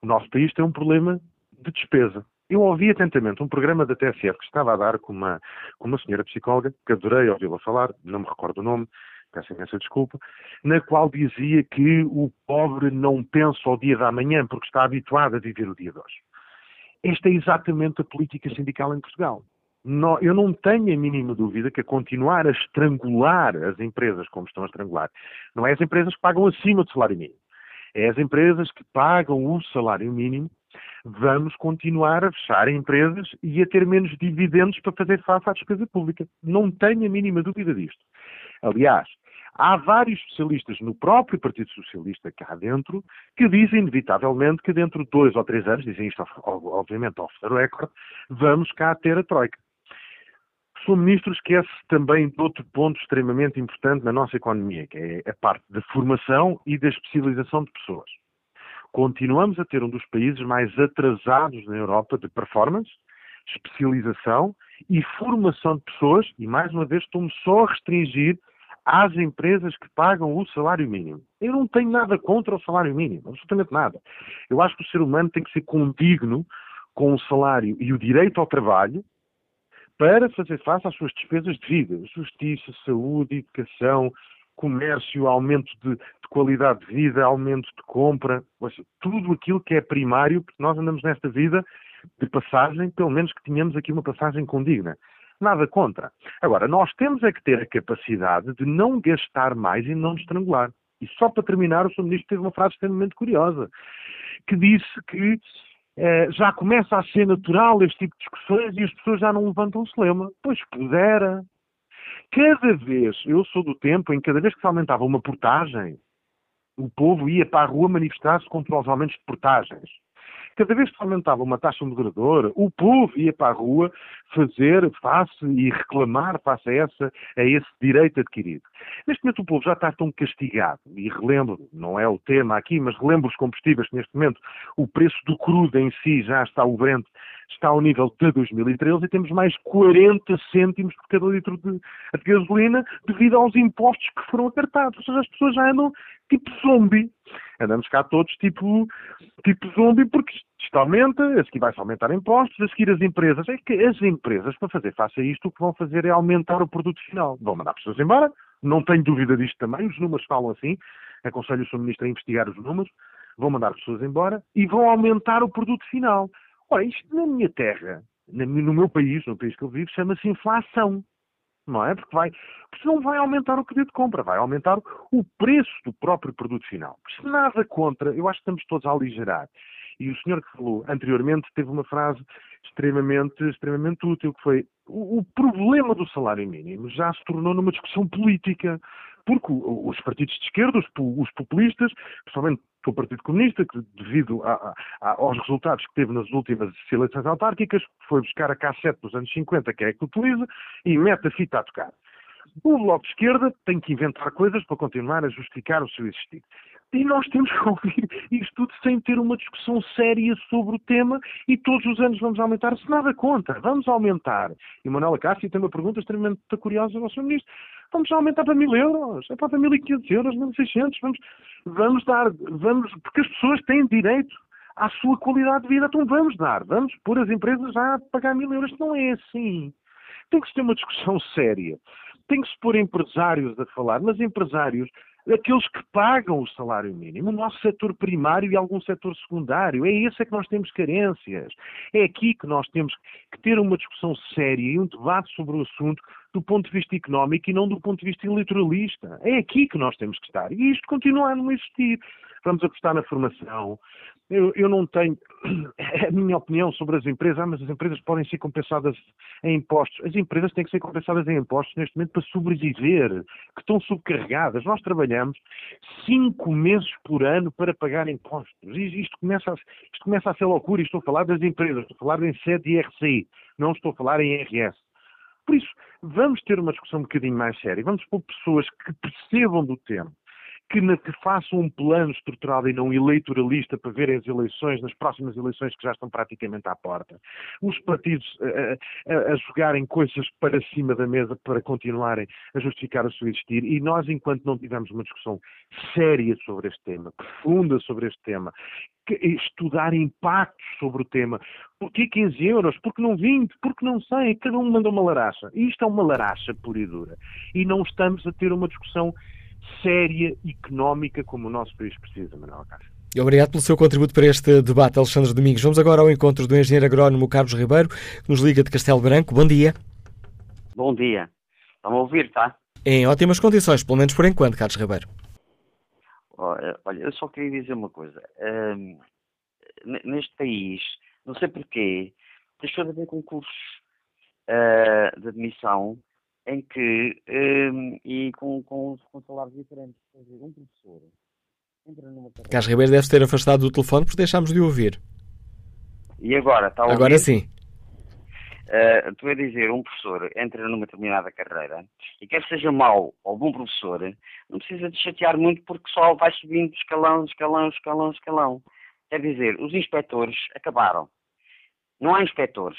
O nosso país tem um problema de despesa. Eu ouvi atentamente um programa da TSF que estava a dar com uma, com uma senhora psicóloga, que adorei ouvi-la falar, não me recordo o nome, peço imensa desculpa, na qual dizia que o pobre não pensa ao dia da manhã porque está habituado a viver o dia de hoje. Esta é exatamente a política sindical em Portugal. eu não tenho a mínima dúvida que a continuar a estrangular as empresas como estão a estrangular, não é as empresas que pagam acima do salário mínimo, é as empresas que pagam o salário mínimo, vamos continuar a fechar empresas e a ter menos dividendos para fazer face à despesa pública. Não tenho a mínima dúvida disto. Aliás, há vários especialistas no próprio Partido Socialista cá dentro que dizem, inevitavelmente, que dentro de dois ou três anos, dizem isto obviamente off the record, vamos cá ter a Troika. Ministro esquece também de outro ponto extremamente importante na nossa economia, que é a parte da formação e da especialização de pessoas. Continuamos a ter um dos países mais atrasados na Europa de performance, especialização e formação de pessoas, e mais uma vez estou-me só a restringir às empresas que pagam o salário mínimo. Eu não tenho nada contra o salário mínimo, absolutamente nada. Eu acho que o ser humano tem que ser condigno com o salário e o direito ao trabalho para fazer face às suas despesas de vida. Justiça, saúde, educação, comércio, aumento de, de qualidade de vida, aumento de compra, seja, tudo aquilo que é primário, porque nós andamos nesta vida de passagem, pelo menos que tenhamos aqui uma passagem condigna. Nada contra. Agora, nós temos é que ter a capacidade de não gastar mais e não estrangular. E só para terminar, o Sr. Ministro teve uma frase extremamente curiosa, que disse que já começa a ser natural este tipo de discussões e as pessoas já não levantam o lema. Pois pudera. Cada vez, eu sou do tempo em que cada vez que se aumentava uma portagem, o povo ia para a rua manifestar-se contra os aumentos de portagens. Cada vez que aumentava uma taxa moderadora, o povo ia para a rua fazer face e reclamar face a, essa, a esse direito adquirido. Neste momento o povo já está tão castigado, e relembro, não é o tema aqui, mas relembro os combustíveis neste momento o preço do crudo em si já está, o Brent está ao nível de 2013 e temos mais 40 cêntimos por cada litro de, de gasolina devido aos impostos que foram acartados. Ou seja, as pessoas já andam tipo zombie. Andamos cá todos tipo, tipo zombie porque isto aumenta, a seguir vai-se aumentar impostos, a seguir as empresas. É que as empresas, para fazer face a isto, o que vão fazer é aumentar o produto final. Vão mandar pessoas embora, não tenho dúvida disto também, os números falam assim, aconselho o Sr. Ministro a investigar os números, vão mandar pessoas embora e vão aumentar o produto final. Ora, isto na minha terra, no meu país, no país que eu vivo, chama-se inflação. Não é? Porque, vai, porque não vai aumentar o poder de compra, vai aumentar o preço do próprio produto final. Se nada contra, eu acho que estamos todos a aligerar. E o senhor que falou anteriormente teve uma frase extremamente, extremamente útil, que foi o, o problema do salário mínimo já se tornou numa discussão política porque os partidos de esquerda, os, populistas, principalmente o Partido Comunista, que devido a, a, aos resultados que teve nas últimas eleições autárquicas, foi buscar a K7 dos anos 50, que é a que utiliza, e mete a fita a tocar. O Bloco de Esquerda tem que inventar coisas para continuar a justificar o seu existir. E nós temos que ouvir isto tudo sem ter uma discussão séria sobre o tema e todos os anos vamos aumentar, se nada conta, vamos aumentar. E Manuela Cássio tem uma pergunta extremamente curiosa ao Sr. Ministro. Vamos aumentar para mil euros, é para 1.500 euros, 1.600, vamos, vamos dar, vamos, porque as pessoas têm direito à sua qualidade de vida, então vamos dar, vamos pôr as empresas a pagar mil euros. Não é assim. Tem que se ter uma discussão séria. Tem que se pôr empresários a falar, mas empresários aqueles que pagam o salário mínimo, o nosso setor primário e algum setor secundário. É esse é que nós temos carências. É aqui que nós temos que ter uma discussão séria e um debate sobre o assunto do ponto de vista económico e não do ponto de vista eleitoralista. É aqui que nós temos que estar. E isto continua a não existir. Vamos apostar na formação, eu, eu, não tenho. A minha opinião sobre as empresas, ah, mas as empresas podem ser compensadas em impostos. As empresas têm que ser compensadas em impostos neste momento para sobreviver, que estão subcarregadas. Nós trabalhamos cinco meses por ano para pagar impostos. Isto começa a, isto começa a ser loucura. Estou a falar das empresas, estou a falar em sede IRCI, não estou a falar em IRS. Por isso, vamos ter uma discussão um bocadinho mais séria. Vamos pôr pessoas que percebam do tema que, na, que façam um plano estruturado e não eleitoralista para ver as eleições, nas próximas eleições que já estão praticamente à porta. Os partidos a, a, a jogarem coisas para cima da mesa para continuarem a justificar o seu existir e nós, enquanto não tivermos uma discussão séria sobre este tema, profunda sobre este tema, estudar impactos sobre o tema. Porquê 15 euros? Porque não 20? Porque não sei? Cada um manda uma laracha. E isto é uma laracha pura e dura. E não estamos a ter uma discussão séria económica como o nosso país precisa, Manuel Castro. Obrigado pelo seu contributo para este debate, Alexandre Domingos. Vamos agora ao encontro do engenheiro agrónomo Carlos Ribeiro, que nos liga de Castelo Branco. Bom dia. Bom dia. Estão a ouvir, tá? Em ótimas condições, pelo menos por enquanto, Carlos Ribeiro. Olha, eu só queria dizer uma coisa. Um, neste país, não sei porquê, deixou de haver concursos uh, de admissão em que, um, e com, com, com salários diferentes, quer dizer, um professor entra numa carreira... Carlos Ribeiro deve ter afastado do telefone porque deixámos de ouvir. E agora? Está a ouvir? Agora sim. Uh, tu a dizer, um professor entra numa determinada carreira e quer seja mau ou bom professor, não precisa de chatear muito porque só vai subindo escalão, escalão, escalão, escalão. Quer dizer, os inspectores acabaram. Não há inspectores.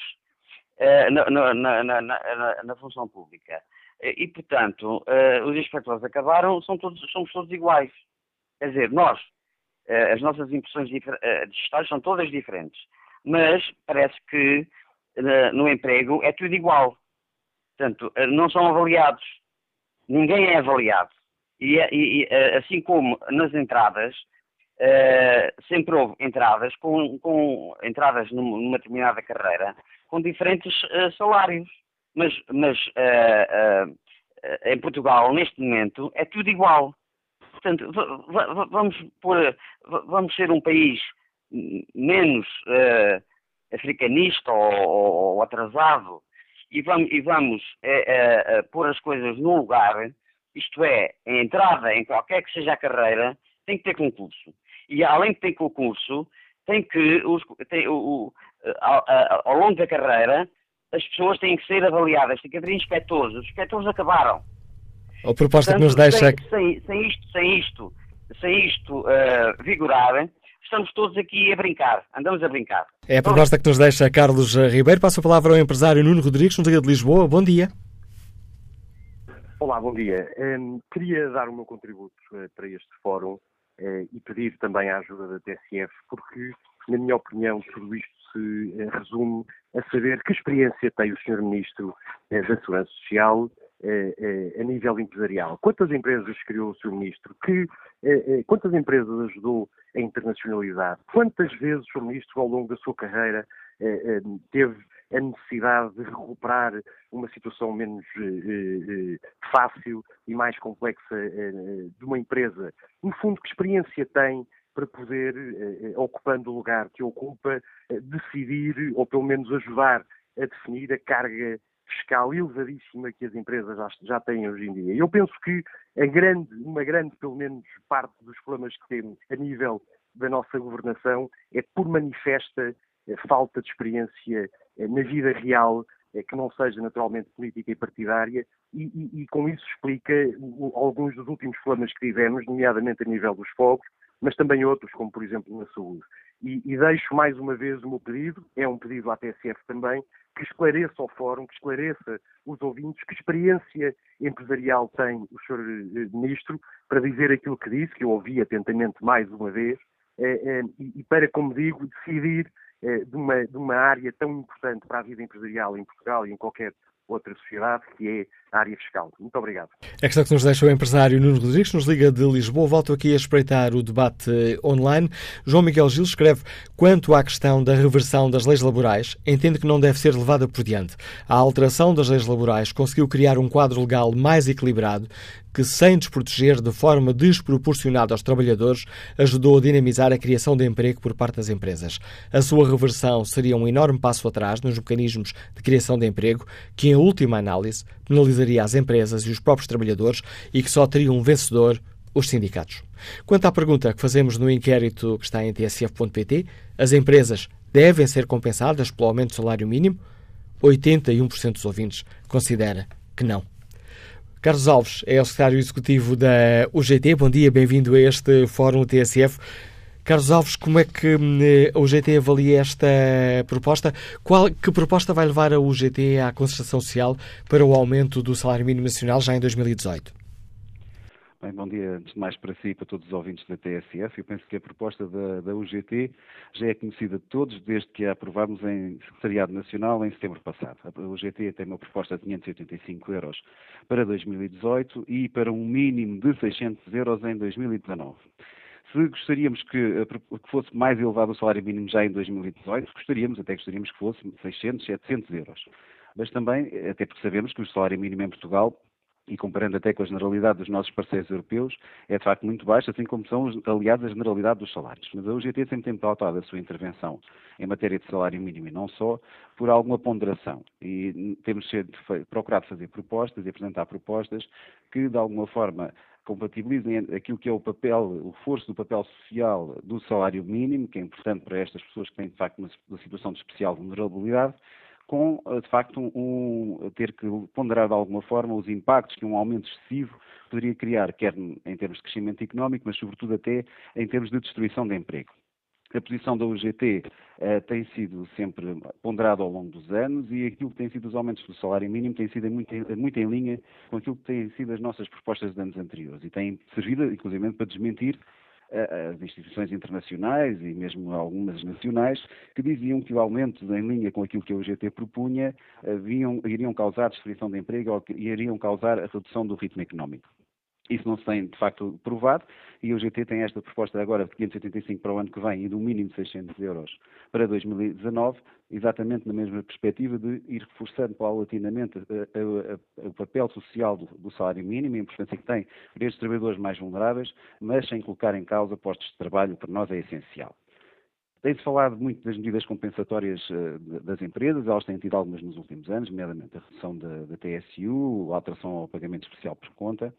Eh, na, na, na, na, função pública. Eh, e, portanto, eh, os inspectores acabaram, são todos, somos todos iguais. Quer dizer, nós, as nossas impressões digitais são todas diferentes, mas parece que no emprego é tudo igual. Portanto, não são avaliados. Ninguém é avaliado. E, e assim como nas entradas, sempre houve entradas com, com entradas numa determinada carreira com diferentes uh, salários. Mas, mas uh, uh, em Portugal, neste momento, é tudo igual. Portanto, vamos, pôr, vamos ser um país menos africanista ou, ou, atrasado e vamos, e vamos pôr as coisas no lugar, isto é, a entrada em qualquer que seja a carreira, tem que ter concurso. E além de ter concurso, tem que, os, tem, o, ao, ao, longo da carreira, as pessoas têm que ser avaliadas, tem que haver inspectores. Os inspectores acabaram. A proposta Portanto, que nos deixa. Sem, sem, sem isto, sem isto, sem isto uh, vigorar, estamos todos aqui a brincar, andamos a brincar. É a proposta que nos deixa Carlos Ribeiro. Passo a palavra ao empresário Nuno Rodrigues, no Liga de Lisboa. Bom dia. Olá, bom dia. Um, queria dar o meu contributo uh, para este fórum uh, e pedir também a ajuda da TSF, porque, na minha opinião, tudo isto se uh, resume a saber que experiência tem o Sr. Ministro da Segurança Social a nível empresarial. Quantas empresas criou o Sr. Ministro? Que, quantas empresas ajudou a internacionalidade? Quantas vezes o. Ministro, ao longo da sua carreira, teve a necessidade de recuperar uma situação menos eh, eh, fácil e mais complexa eh, de uma empresa. No fundo, que experiência tem para poder, ocupando o lugar que ocupa, decidir ou pelo menos ajudar a definir a carga fiscal elevadíssima que as empresas já, já têm hoje em dia. Eu penso que a grande, uma grande, pelo menos, parte dos problemas que temos a nível da nossa governação é por manifesta falta de experiência eh, na vida real, eh, que não seja naturalmente política e partidária, e, e, e, com isso explica alguns dos últimos problemas que tivemos, nomeadamente a nível dos fogos, mas também outros, como por exemplo na saúde. E, e deixo mais uma vez o meu pedido, é um pedido à TSF também, que esclareça ao Fórum, que esclareça os ouvintes, que experiência empresarial tem o Sr. Eh, Ministro para dizer aquilo que disse, que eu ouvi atentamente mais uma vez, e para, como digo, decidir eh, de uma, de uma área tão importante para a vida empresarial em Portugal e em qualquer outra sociedade, que é a área fiscal. Muito obrigado. É questão que nos deixa o empresário Nuno Rodrigues, nos liga de Lisboa. Volto aqui a espreitar o debate online. João Miguel Gil escreve: quanto à questão da reversão das leis laborais, entende que não deve ser levada por diante. A alteração das leis laborais conseguiu criar um quadro legal mais equilibrado que, sem desproteger de forma desproporcionada aos trabalhadores, ajudou a dinamizar a criação de emprego por parte das empresas. A sua reversão seria um enorme passo atrás nos mecanismos de criação de emprego, que, em última análise, penalizaria as empresas e os próprios trabalhadores e que só teria um vencedor, os sindicatos. Quanto à pergunta que fazemos no inquérito que está em tsf.pt, as empresas devem ser compensadas pelo aumento do salário mínimo? 81% dos ouvintes considera que não. Carlos Alves é o secretário executivo da UGT. Bom dia, bem-vindo a este Fórum TSF. Carlos Alves, como é que hum, a UGT avalia esta proposta? Qual, que proposta vai levar a UGT à concertação social para o aumento do salário mínimo nacional já em 2018? Bem, bom dia, antes de mais para si e para todos os ouvintes da TSF. Eu penso que a proposta da, da UGT já é conhecida de todos desde que a aprovámos em Secretariado Nacional em setembro passado. A UGT tem uma proposta de 585 euros para 2018 e para um mínimo de 600 euros em 2019. Se gostaríamos que, que, fosse mais elevado o salário mínimo já em 2018, gostaríamos, até gostaríamos que fosse 600, 700 euros. Mas também, até porque sabemos que o salário mínimo em Portugal e comparando até com a generalidade dos nossos parceiros europeus, é de facto muito baixo, assim como são, aliás, a generalidade dos salários. Mas a UGT sempre tem pautado a sua intervenção em matéria de salário mínimo e não só, por alguma ponderação. E temos sido, procurado fazer propostas e apresentar propostas que, de alguma forma, compatibilizem aquilo que é o papel, o reforço do papel social do salário mínimo, que é importante para estas pessoas que têm, de facto, uma situação de especial vulnerabilidade, com, eh, de facto, um, ter que ponderar de alguma forma os impactos que um aumento excessivo poderia criar, quer em termos de crescimento económico, mas sobretudo até em termos de destruição de emprego. A posição da UGT eh, tem sido sempre ponderada ao longo dos anos e aquilo que tem sido os aumentos do salário mínimo tem sido muito, muito em linha com aquilo que têm sido as nossas propostas de anos anteriores e tem servido, inclusive, para desmentir as instituições internacionais e mesmo algumas nacionais, que diziam que o aumento em linha com aquilo que a UGT propunha haviam, iriam causar destruição de emprego ou iriam causar a redução do ritmo económico. Isso não se tem, de facto, provado e o GT tem esta proposta agora de 585 para o ano que vem e um mínimo de 600 euros para 2019, exatamente na mesma perspectiva de ir reforçando paulatinamente o papel social do, do, salário mínimo e a importância que tem para estes trabalhadores mais vulneráveis, mas sem colocar em causa postos de trabalho, para nós é essencial. Tem-se falado muito das medidas compensatórias das empresas, elas têm tido algumas nos últimos anos, nomeadamente a redução da, da TSU, a alteração ao pagamento especial por conta.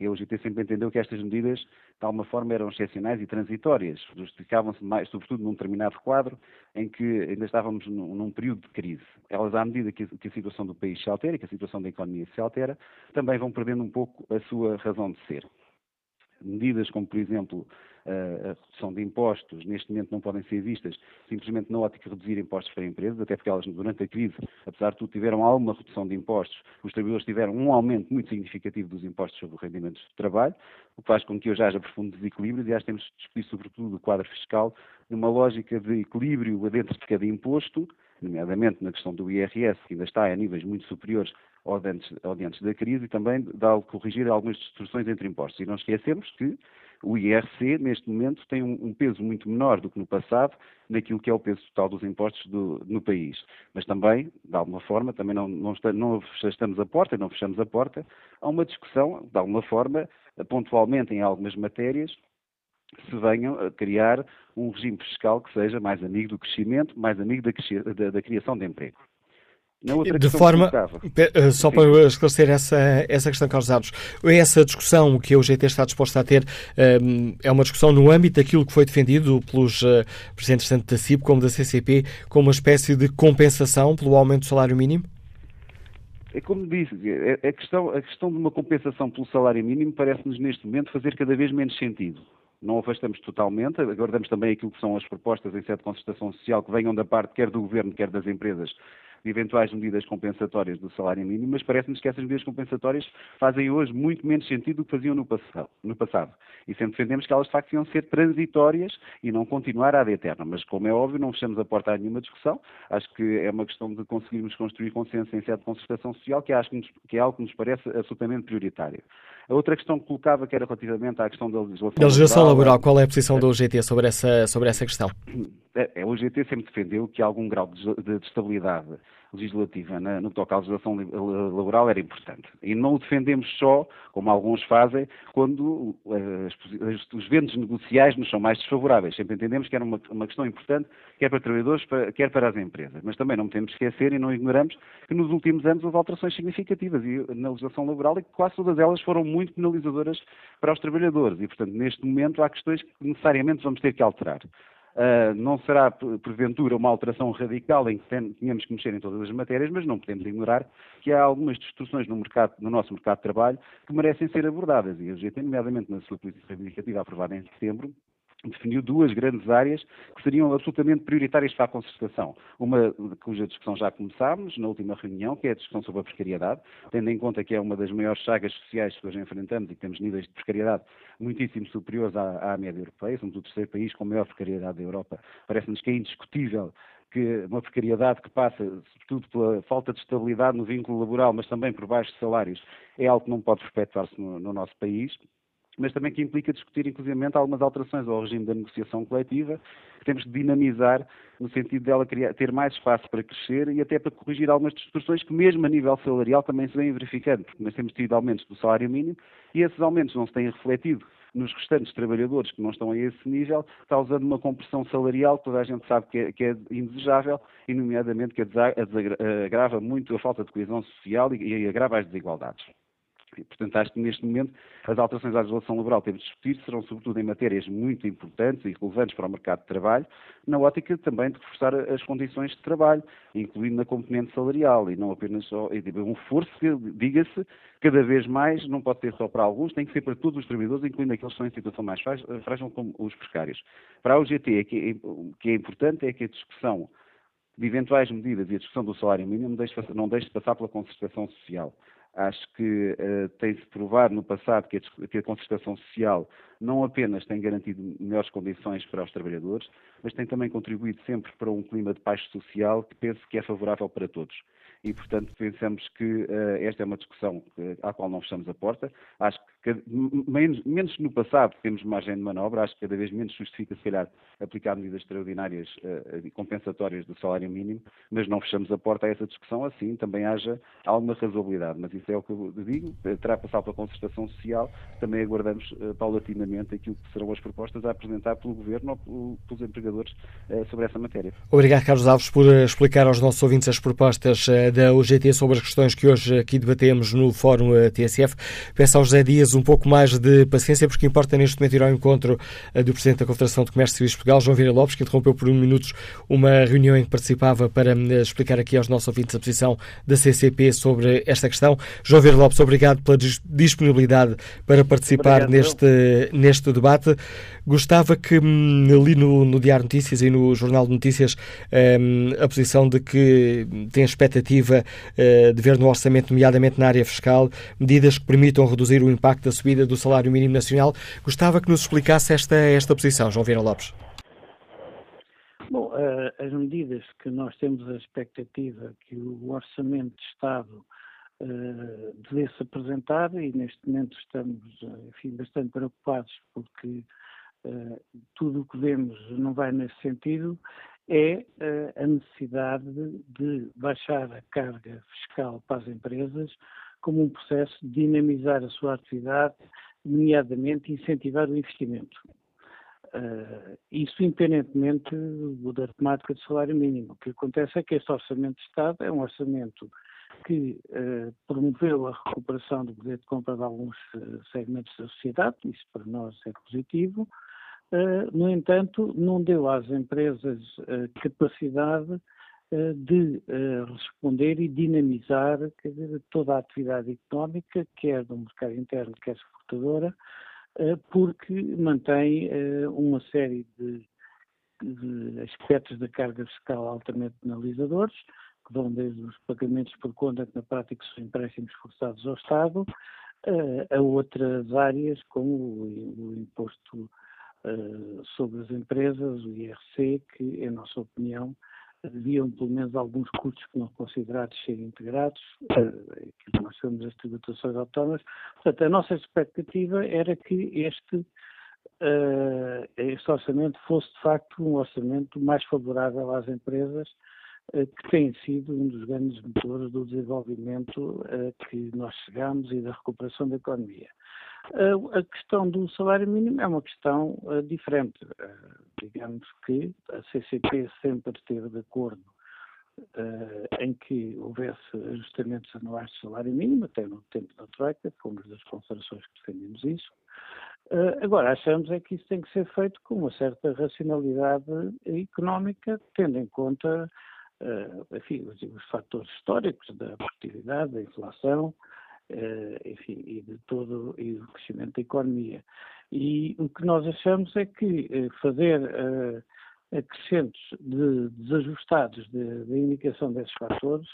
E a UGT sempre entendeu que estas medidas, de alguma forma, eram excepcionais e transitórias, justificavam-se mais, sobretudo num determinado quadro em que ainda estávamos num, num período de crise. Elas, à medida que, que a situação do país se altera que a situação da economia se altera, também vão perdendo um pouco a sua razão de ser. Medidas como, por exemplo, a redução de impostos, neste momento não podem ser vistas simplesmente na ótica de reduzir impostos para empresas, até porque elas, durante a crise, apesar de tudo, tiveram alguma redução de impostos. Os trabalhadores tiveram um aumento muito significativo dos impostos sobre o rendimento de trabalho, o que faz com que hoje haja profundo desequilíbrio e que temos de discutir, sobretudo, o quadro fiscal numa lógica de equilíbrio dentro de cada imposto, nomeadamente na questão do IRS, que ainda está a níveis muito superiores ao de antes, ao de antes da crise, e também de corrigir algumas distorções entre impostos. E não esquecemos que o IRC, neste momento, tem um, um, peso muito menor do que no passado naquilo que é o peso total dos impostos do, no país. Mas também, de alguma forma, também não, não, está, não a porta, não fechamos a porta, a uma discussão, de alguma forma, pontualmente em algumas matérias, se venham a criar um regime fiscal que seja mais amigo do crescimento, mais amigo da, da, da criação de emprego de forma, eh, só para esclarecer essa, essa questão, Carlos essa discussão que a UGT está disposta a ter ehm, é uma discussão no âmbito daquilo que foi defendido pelos uh, presidentes tanto da CIP como da CCP como uma espécie de compensação pelo aumento do salário mínimo? É como disse, é, é a questão, a questão de uma compensação pelo salário mínimo parece-nos neste momento fazer cada vez menos sentido. Não afastamos totalmente, aguardamos também aquilo que são as propostas em sede de concertação social que venham da parte quer do Governo, quer das empresas de eventuais medidas compensatórias do salário mínimo, mas parece-nos que essas medidas compensatórias fazem hoje muito menos sentido do que faziam no passado. No passado. E sempre defendemos que elas de facto iam ser transitórias e não continuar ad eterna. Mas, como é óbvio, não fechamos a porta a nenhuma discussão. Acho que é uma questão de conseguirmos construir consenso em sede de concertação social, que, acho que, nos, que é algo que nos parece absolutamente prioritário. A outra questão que colocava, que era relativamente à questão da legislação, da legislação laboral, laboral, qual é a posição é. da UGT sobre essa, sobre essa questão? É, a UGT sempre defendeu que algum grau de, de estabilidade legislativa no que toca à legislação laboral era importante. E não o defendemos só, como alguns fazem, quando as, os ventos negociais nos são mais desfavoráveis. Sempre entendemos que era uma, uma questão importante, quer para trabalhadores, quer para as empresas. Mas também não podemos esquecer e não ignoramos que nos últimos anos houve alterações significativas na legislação laboral e que quase todas elas foram muito penalizadoras para os trabalhadores. E, portanto, neste momento há questões que necessariamente vamos ter que alterar. Uh, não será, porventura, uma alteração radical em que tenhamos que mexer em todas as matérias, mas não podemos ignorar que há algumas distorções no, mercado, no nosso mercado de trabalho que merecem ser abordadas. E a GT, nomeadamente na sua política reivindicativa aprovada em setembro, definiu duas grandes áreas que seriam absolutamente prioritárias para a concertação. Uma cuja discussão já começámos na última reunião, que é a discussão sobre a precariedade, tendo em conta que é uma das maiores chagas sociais que hoje enfrentamos e que temos níveis de precariedade muitíssimo superiores à, à média europeia, somos o terceiro país com maior precariedade da Europa. Parece-nos que é indiscutível que uma precariedade que passa, sobretudo pela falta de estabilidade no vínculo laboral, mas também por baixos salários, é algo que não pode perpetuar-se no, no nosso país mas também que implica discutir, inclusive, algumas alterações ao regime da negociação coletiva, que temos de dinamizar no sentido dela criar, ter mais espaço para crescer e até para corrigir algumas distorções que, mesmo a nível salarial, também se vêm verificando, porque nós temos tido aumentos do salário mínimo e esses aumentos não se têm refletido nos restantes trabalhadores que não estão a esse nível, causando uma compressão salarial que toda a gente sabe que é, que é indesejável e, nomeadamente, que agrava muito a falta de coesão social e, e agrava as desigualdades. E, portanto, acho que neste momento as alterações à legislação laboral que temos de discutir serão sobretudo em matérias muito importantes e relevantes para o mercado de trabalho, na ótica também de reforçar as condições de trabalho, incluindo na componente salarial e não apenas só, um reforço que, diga-se, cada vez mais não pode ser só para alguns, tem que ser para todos os trabalhadores, incluindo aqueles que estão em situação mais frágil como os precários. Para a UGT, o que é importante é que a discussão de eventuais medidas e a discussão do salário mínimo não deixe de passar pela concertação social. Acho que uh, tem-se provado no passado que a, que a concertação social não apenas tem garantido melhores condições para os trabalhadores, mas tem também contribuído sempre para um clima de paz social que penso que é favorável para todos. E, portanto, pensamos que uh, esta é uma discussão à qual não fechamos a porta. Acho que menos, menos no passado temos margem de manobra, acho que cada vez menos justifica, se calhar, aplicar medidas extraordinárias e compensatórias do salário mínimo, mas não fechamos a porta a essa discussão, assim também haja alguma razoabilidade. Mas isso é o que eu digo, terá passado pela concertação social, também aguardamos paulatinamente aquilo que serão as propostas a apresentar pelo Governo ou pelos empregadores sobre essa matéria. Obrigado, Carlos Alves, por explicar aos nossos ouvintes as propostas da UGT sobre as questões que hoje aqui debatemos no Fórum TSF. Peço ao José Dias um pouco mais de paciência, porque importa neste momento ir ao encontro eh, do Presidente da Confederação de Comércio Civil de Portugal, João Vieira Lopes, que interrompeu por um minuto uma reunião em que participava para eh, explicar aqui aos nossos ouvintes a posição da CCP sobre esta questão. João Vieira Lopes, obrigado pela disponibilidade para participar obrigado, neste, neste debate. Gostava que hum, li no, no Diário Notícias e no Jornal de Notícias um, a posição de que tem expectativa uh, de ver no orçamento, nomeadamente na área fiscal, medidas que permitam reduzir o impacto da subida do salário mínimo nacional. Gostava que nos explicasse esta, esta posição, João Vieira Lopes. Bom, uh, as medidas que nós temos a expectativa que o Orçamento de Estado uh, devesse apresentar, e neste momento estamos enfim, bastante preocupados porque tudo o que vemos não vai nesse sentido, é a necessidade de baixar a carga fiscal para as empresas como um processo de dinamizar a sua atividade, nomeadamente incentivar o investimento. Uh, isso independentemente da temática do salário mínimo. O que acontece é que este orçamento de Estado é um orçamento que uh, promoveu a recuperação do poder de compra de alguns uh, segmentos da sociedade, isso para nós é positivo. no entanto, não deu às empresas capacidade eh, de eh, responder e dinamizar dizer, toda a atividade económica, quer do mercado interno, quer exportadora, eh, porque mantém uma série de, de aspectos da carga fiscal altamente penalizadores, que vão desde os pagamentos por conta, que na prática são empréstimos forçados ao Estado, a outras áreas, como o, imposto sobre as empresas, o IRC, que, em nossa opinião, haviam pelo menos alguns custos que não considerados serem integrados, uh, que nós chamamos as tributações autónomas. Portanto, a nossa expectativa era que este, uh, este orçamento fosse, de facto, um orçamento mais favorável às empresas, uh, que tem sido um dos grandes motores do desenvolvimento que nós chegamos e da recuperação da economia. A questão do salário mínimo é uma questão uh, diferente. Uh, digamos que a CCP sempre esteve de acordo uh, em que houvesse ajustamentos anuais de salário mínimo, até no tempo da Troika, fomos das confederações que defendemos isso. agora, achamos é que isso tem que ser feito com uma certa racionalidade económica, tendo em conta enfim, os, os fatores históricos da produtividade, da inflação, enfim, e de todo e do crescimento da economia. E o que nós achamos é que uh, fazer uh, acrescentos de desajustados da indicação desses fatores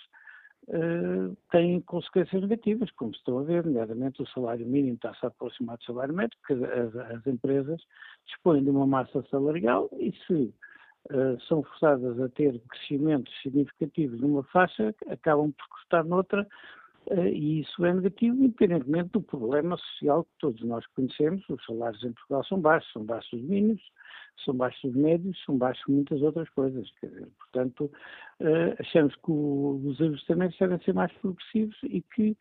uh, tem consequências negativas, como estão a ver, nomeadamente o salário mínimo está-se a aproximar do salário médio, porque as, as, empresas dispõem de uma massa salarial e se uh, são forçadas a ter crescimentos significativos numa faixa, acabam por custar noutra, eh, e isso é negativo, independentemente do problema social que todos nós conhecemos. Os salários em Portugal são baixos, são baixos os mínimos, são baixos os médios, são baixos muitas outras coisas. Portanto, eh, achamos que os ajustamentos devem ser mais progressivos e que,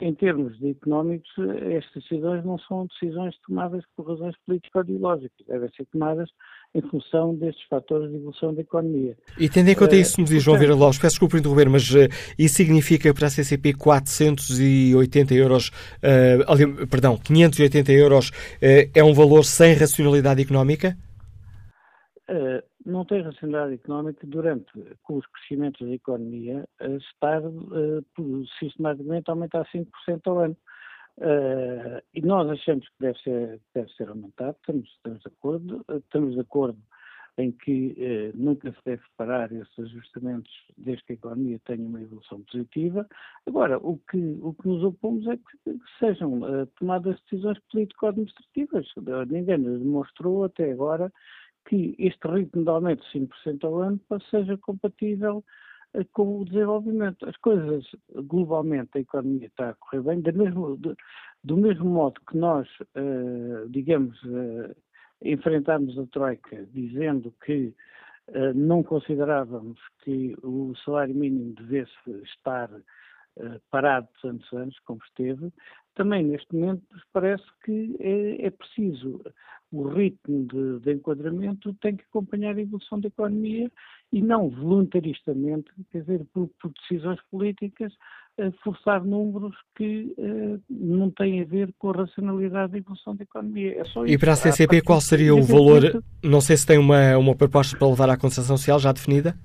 em termos de económicos, estas decisões não são decisões tomadas por razões político-ideológicas, devem ser tomadas em função destes fatores de evolução da economia. E tendo em conta uh, isso, me diz João Vieira Lopes, peço desculpa interromper, mas uh, isso significa para a CCP 480 euros, uh, perdão, 580 euros é um valor sem racionalidade económica? Não tem racionalidade económica durante, com os crescimentos da economia, estar sistematicamente a aumentar 5% ao ano. Uh, e nós achamos que deve ser, deve ser aumentado, estamos, estamos, de acordo, estamos de acordo em que uh, nunca se deve parar esses ajustamentos desde que a economia tenha uma evolução positiva. Agora, o que, o que nos opomos é que, que sejam uh, tomadas decisões político-administrativas. Ninguém nos demonstrou até agora que este ritmo de aumento de 5% ao ano seja compatível eh, com o desenvolvimento. As coisas, globalmente, a economia está a correr bem, da mesma, de, Do mesmo modo que nós, uh, digamos, uh, enfrentámos a Troika dizendo que não considerávamos que o salário mínimo devesse estar parado tantos anos, como esteve, também neste momento nos parece que é, é preciso o ritmo de, de, enquadramento tem que acompanhar a evolução da economia e não voluntaristamente, quer dizer, por, por decisões políticas, uh, forçar números que uh, não têm a ver com a racionalidade da evolução da economia. É e para a CCP, qual seria o valor? Não sei se tem uma, uma proposta para levar à concessão social já definida?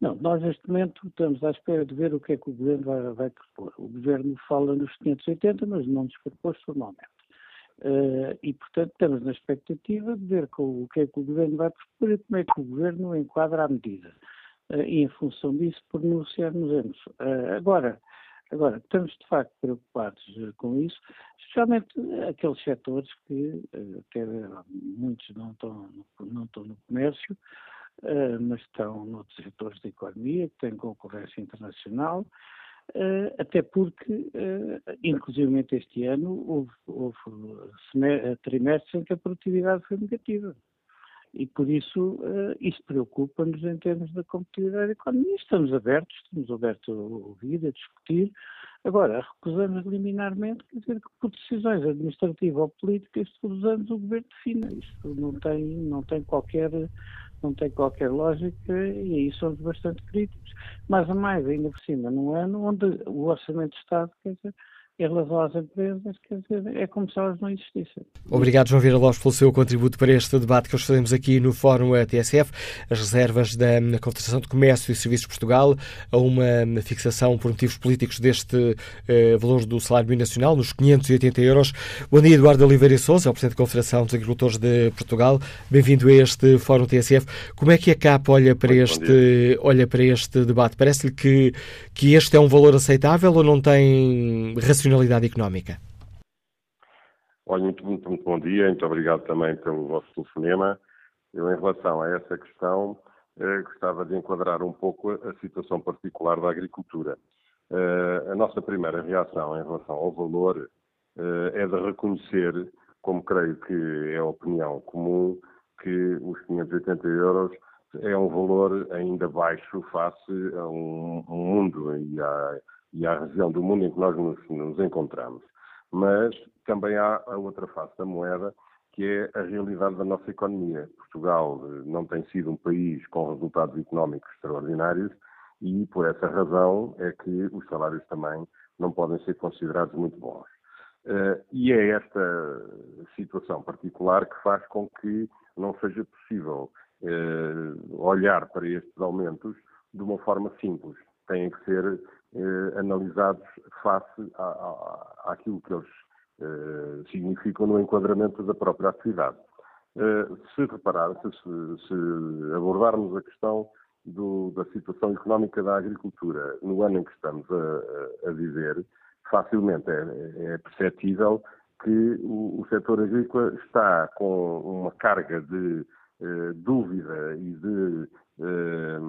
Não, nós neste momento estamos à espera de ver o que é que o Governo vai, vai propor. O Governo fala nos 580, mas não nos propôs formalmente. Uh, e, portanto, estamos na expectativa de ver com, o que é que o Governo vai propor e como é que o Governo enquadra a medida. Uh, e, em função disso, pronunciarmos. Uh, agora, agora, estamos de facto preocupados com isso, especialmente aqueles setores que, até muitos não estão, não estão no comércio, mas estão noutros setores da economia, que têm concorrência internacional, uh, até porque, uh, inclusive este ano, houve, houve trimestres em que a produtividade foi negativa. E por isso isso preocupa-nos em termos da competitividade da economia. Estamos abertos, estamos abertos a ouvir, a discutir. Agora, recusamos liminarmente, quer dizer que por decisões administrativas ou políticas, todos os anos o governo define. Isto não tem, não tem qualquer não tem qualquer lógica e aí somos bastante críticos. Mas a mais, ainda por cima, num ano onde o Orçamento de Estado, dizer, em relação às empresas, quer dizer, é como se elas não existissem. Obrigado, João Vieira Lopes, pelo seu contributo para este debate que hoje fazemos aqui no Fórum TSF. As reservas da Confederação de Comércio e Serviços de Portugal a uma fixação por motivos políticos deste eh, valor do salário mínimo nacional, nos 580 euros. Bom dia, Eduardo Oliveira Souza, é o Presidente da Confederação dos Agricultores de Portugal. Bem-vindo a este Fórum TSF. Como é que a CAP olha para, este, olha para este debate? Parece-lhe que, que este é um valor aceitável ou não tem racionalidade racionalidade económica? Olha, muito, muito, muito bom dia, muito obrigado também pelo vosso telefonema. Eu, em relação a essa questão, eh, gostava de enquadrar um pouco a situação particular da agricultura. Eh, a nossa primeira reação em relação ao valor eh, é de reconhecer, como creio que é a opinião comum, que os 580 euros é um valor ainda baixo face a um, um mundo e a e à região do mundo em que nós nos, nos encontramos. Mas também há a outra face da moeda, que é a realidade da nossa economia. Portugal eh, não tem sido um país com resultados económicos extraordinários e, por essa razão, é que os salários também não podem ser considerados muito bons. Uh, e é esta situação particular que faz com que não seja possível uh, olhar para estes aumentos de uma forma simples. Têm que ser eh, analisados face à, à, àquilo que eles eh, significam no enquadramento da própria atividade. Eh, se reparar, se, se, abordarmos a questão do, da situação económica da agricultura no ano em que estamos a, a viver, facilmente é, é perceptível que o, o setor agrícola está com uma carga de eh, dúvida e de eh,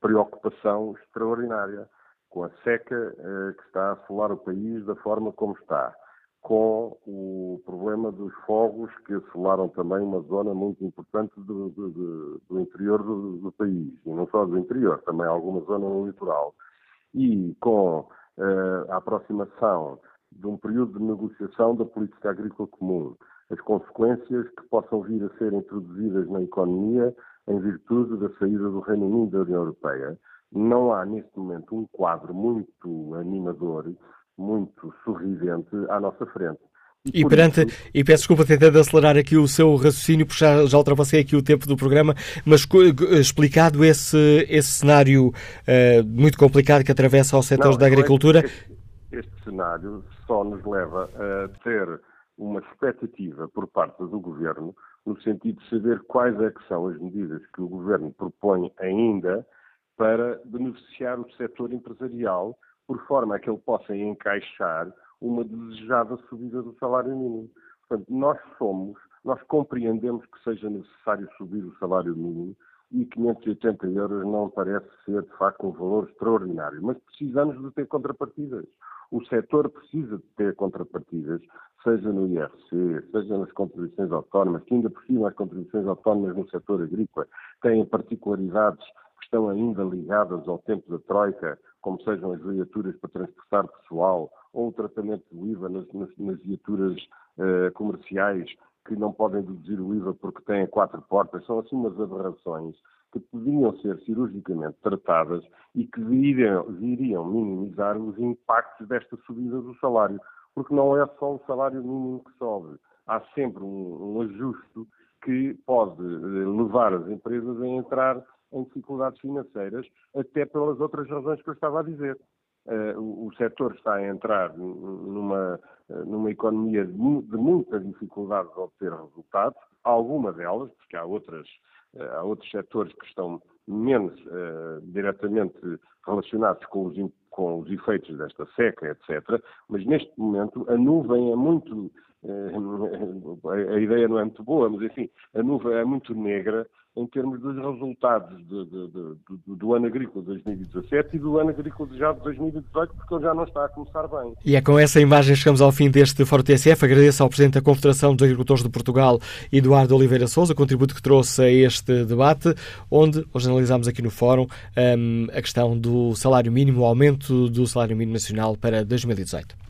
preocupação extraordinária com a seca eh, que está a assolar o país da forma como está, com o problema dos fogos que assolaram também uma zona muito importante do, do, do interior do, país, e não só do interior, também alguma zona no litoral, e com eh, a aproximação de um período de negociação da política agrícola comum, as consequências que possam vir a ser introduzidas na economia em virtude da saída do Reino Unido da União Europeia, não há neste momento um quadro muito animador, muito sorridente à nossa frente. E, e perante, isso... e peço desculpa tentando acelerar aqui o seu raciocínio, porque já, já ultrapassei aqui o tempo do programa, mas explicado esse, esse cenário uh, muito complicado que atravessa os setores da é agricultura. Este, este cenário só nos leva a ter uma expectativa por parte do Governo, no sentido de saber quais é que são as medidas que o Governo propõe ainda para beneficiar o setor empresarial, por forma a que ele possa encaixar uma desejada subida do salário mínimo. Portanto, nós somos, nós compreendemos que seja necessário subir o salário mínimo e 580 euros não parece ser, de facto, um valor extraordinário, mas precisamos de ter contrapartidas. O setor precisa de ter contrapartidas, seja no IRC, seja nas contribuições autónomas, que ainda por cima as contribuições autónomas no setor agrícola têm particularidades que estão ainda ligadas ao tempo da Troika, como sejam as viaturas para transportar pessoal ou o tratamento do IVA nas, nas, nas viaturas uh, comerciais que não podem deduzir o IVA porque têm quatro portas, são assim umas aberrações que podiam ser cirurgicamente tratadas e que viriam, viriam minimizar os impactos desta subida do salário. Porque não é só o salário mínimo que sobe. Há sempre um, um ajuste que pode eh, levar as empresas a entrar em dificuldades financeiras, até pelas outras razões que eu estava a dizer. Uh, o, o setor está a entrar numa, uh, numa economia de, de muita dificuldade de obter resultados, alguma delas, porque há, outras, uh, há outros setores que estão menos diretamente relacionados com os, com os efeitos desta seca, etc. Mas neste momento a nuvem é muito. A ideia não é muito boa, mas enfim, a nuvem é muito negra em termos dos resultados de, de, de, do ano agrícola de 2017 e do ano agrícola já de 2018, porque ele já não está a começar bem. E é com essa imagem chegamos ao fim deste Fórum TSF. Agradeço ao Presidente da Confederação dos Agricultores de Portugal, Eduardo Oliveira Souza, o contributo que trouxe a este debate, onde hoje analisámos aqui no Fórum um, a questão do salário mínimo, o aumento do salário mínimo nacional para 2018.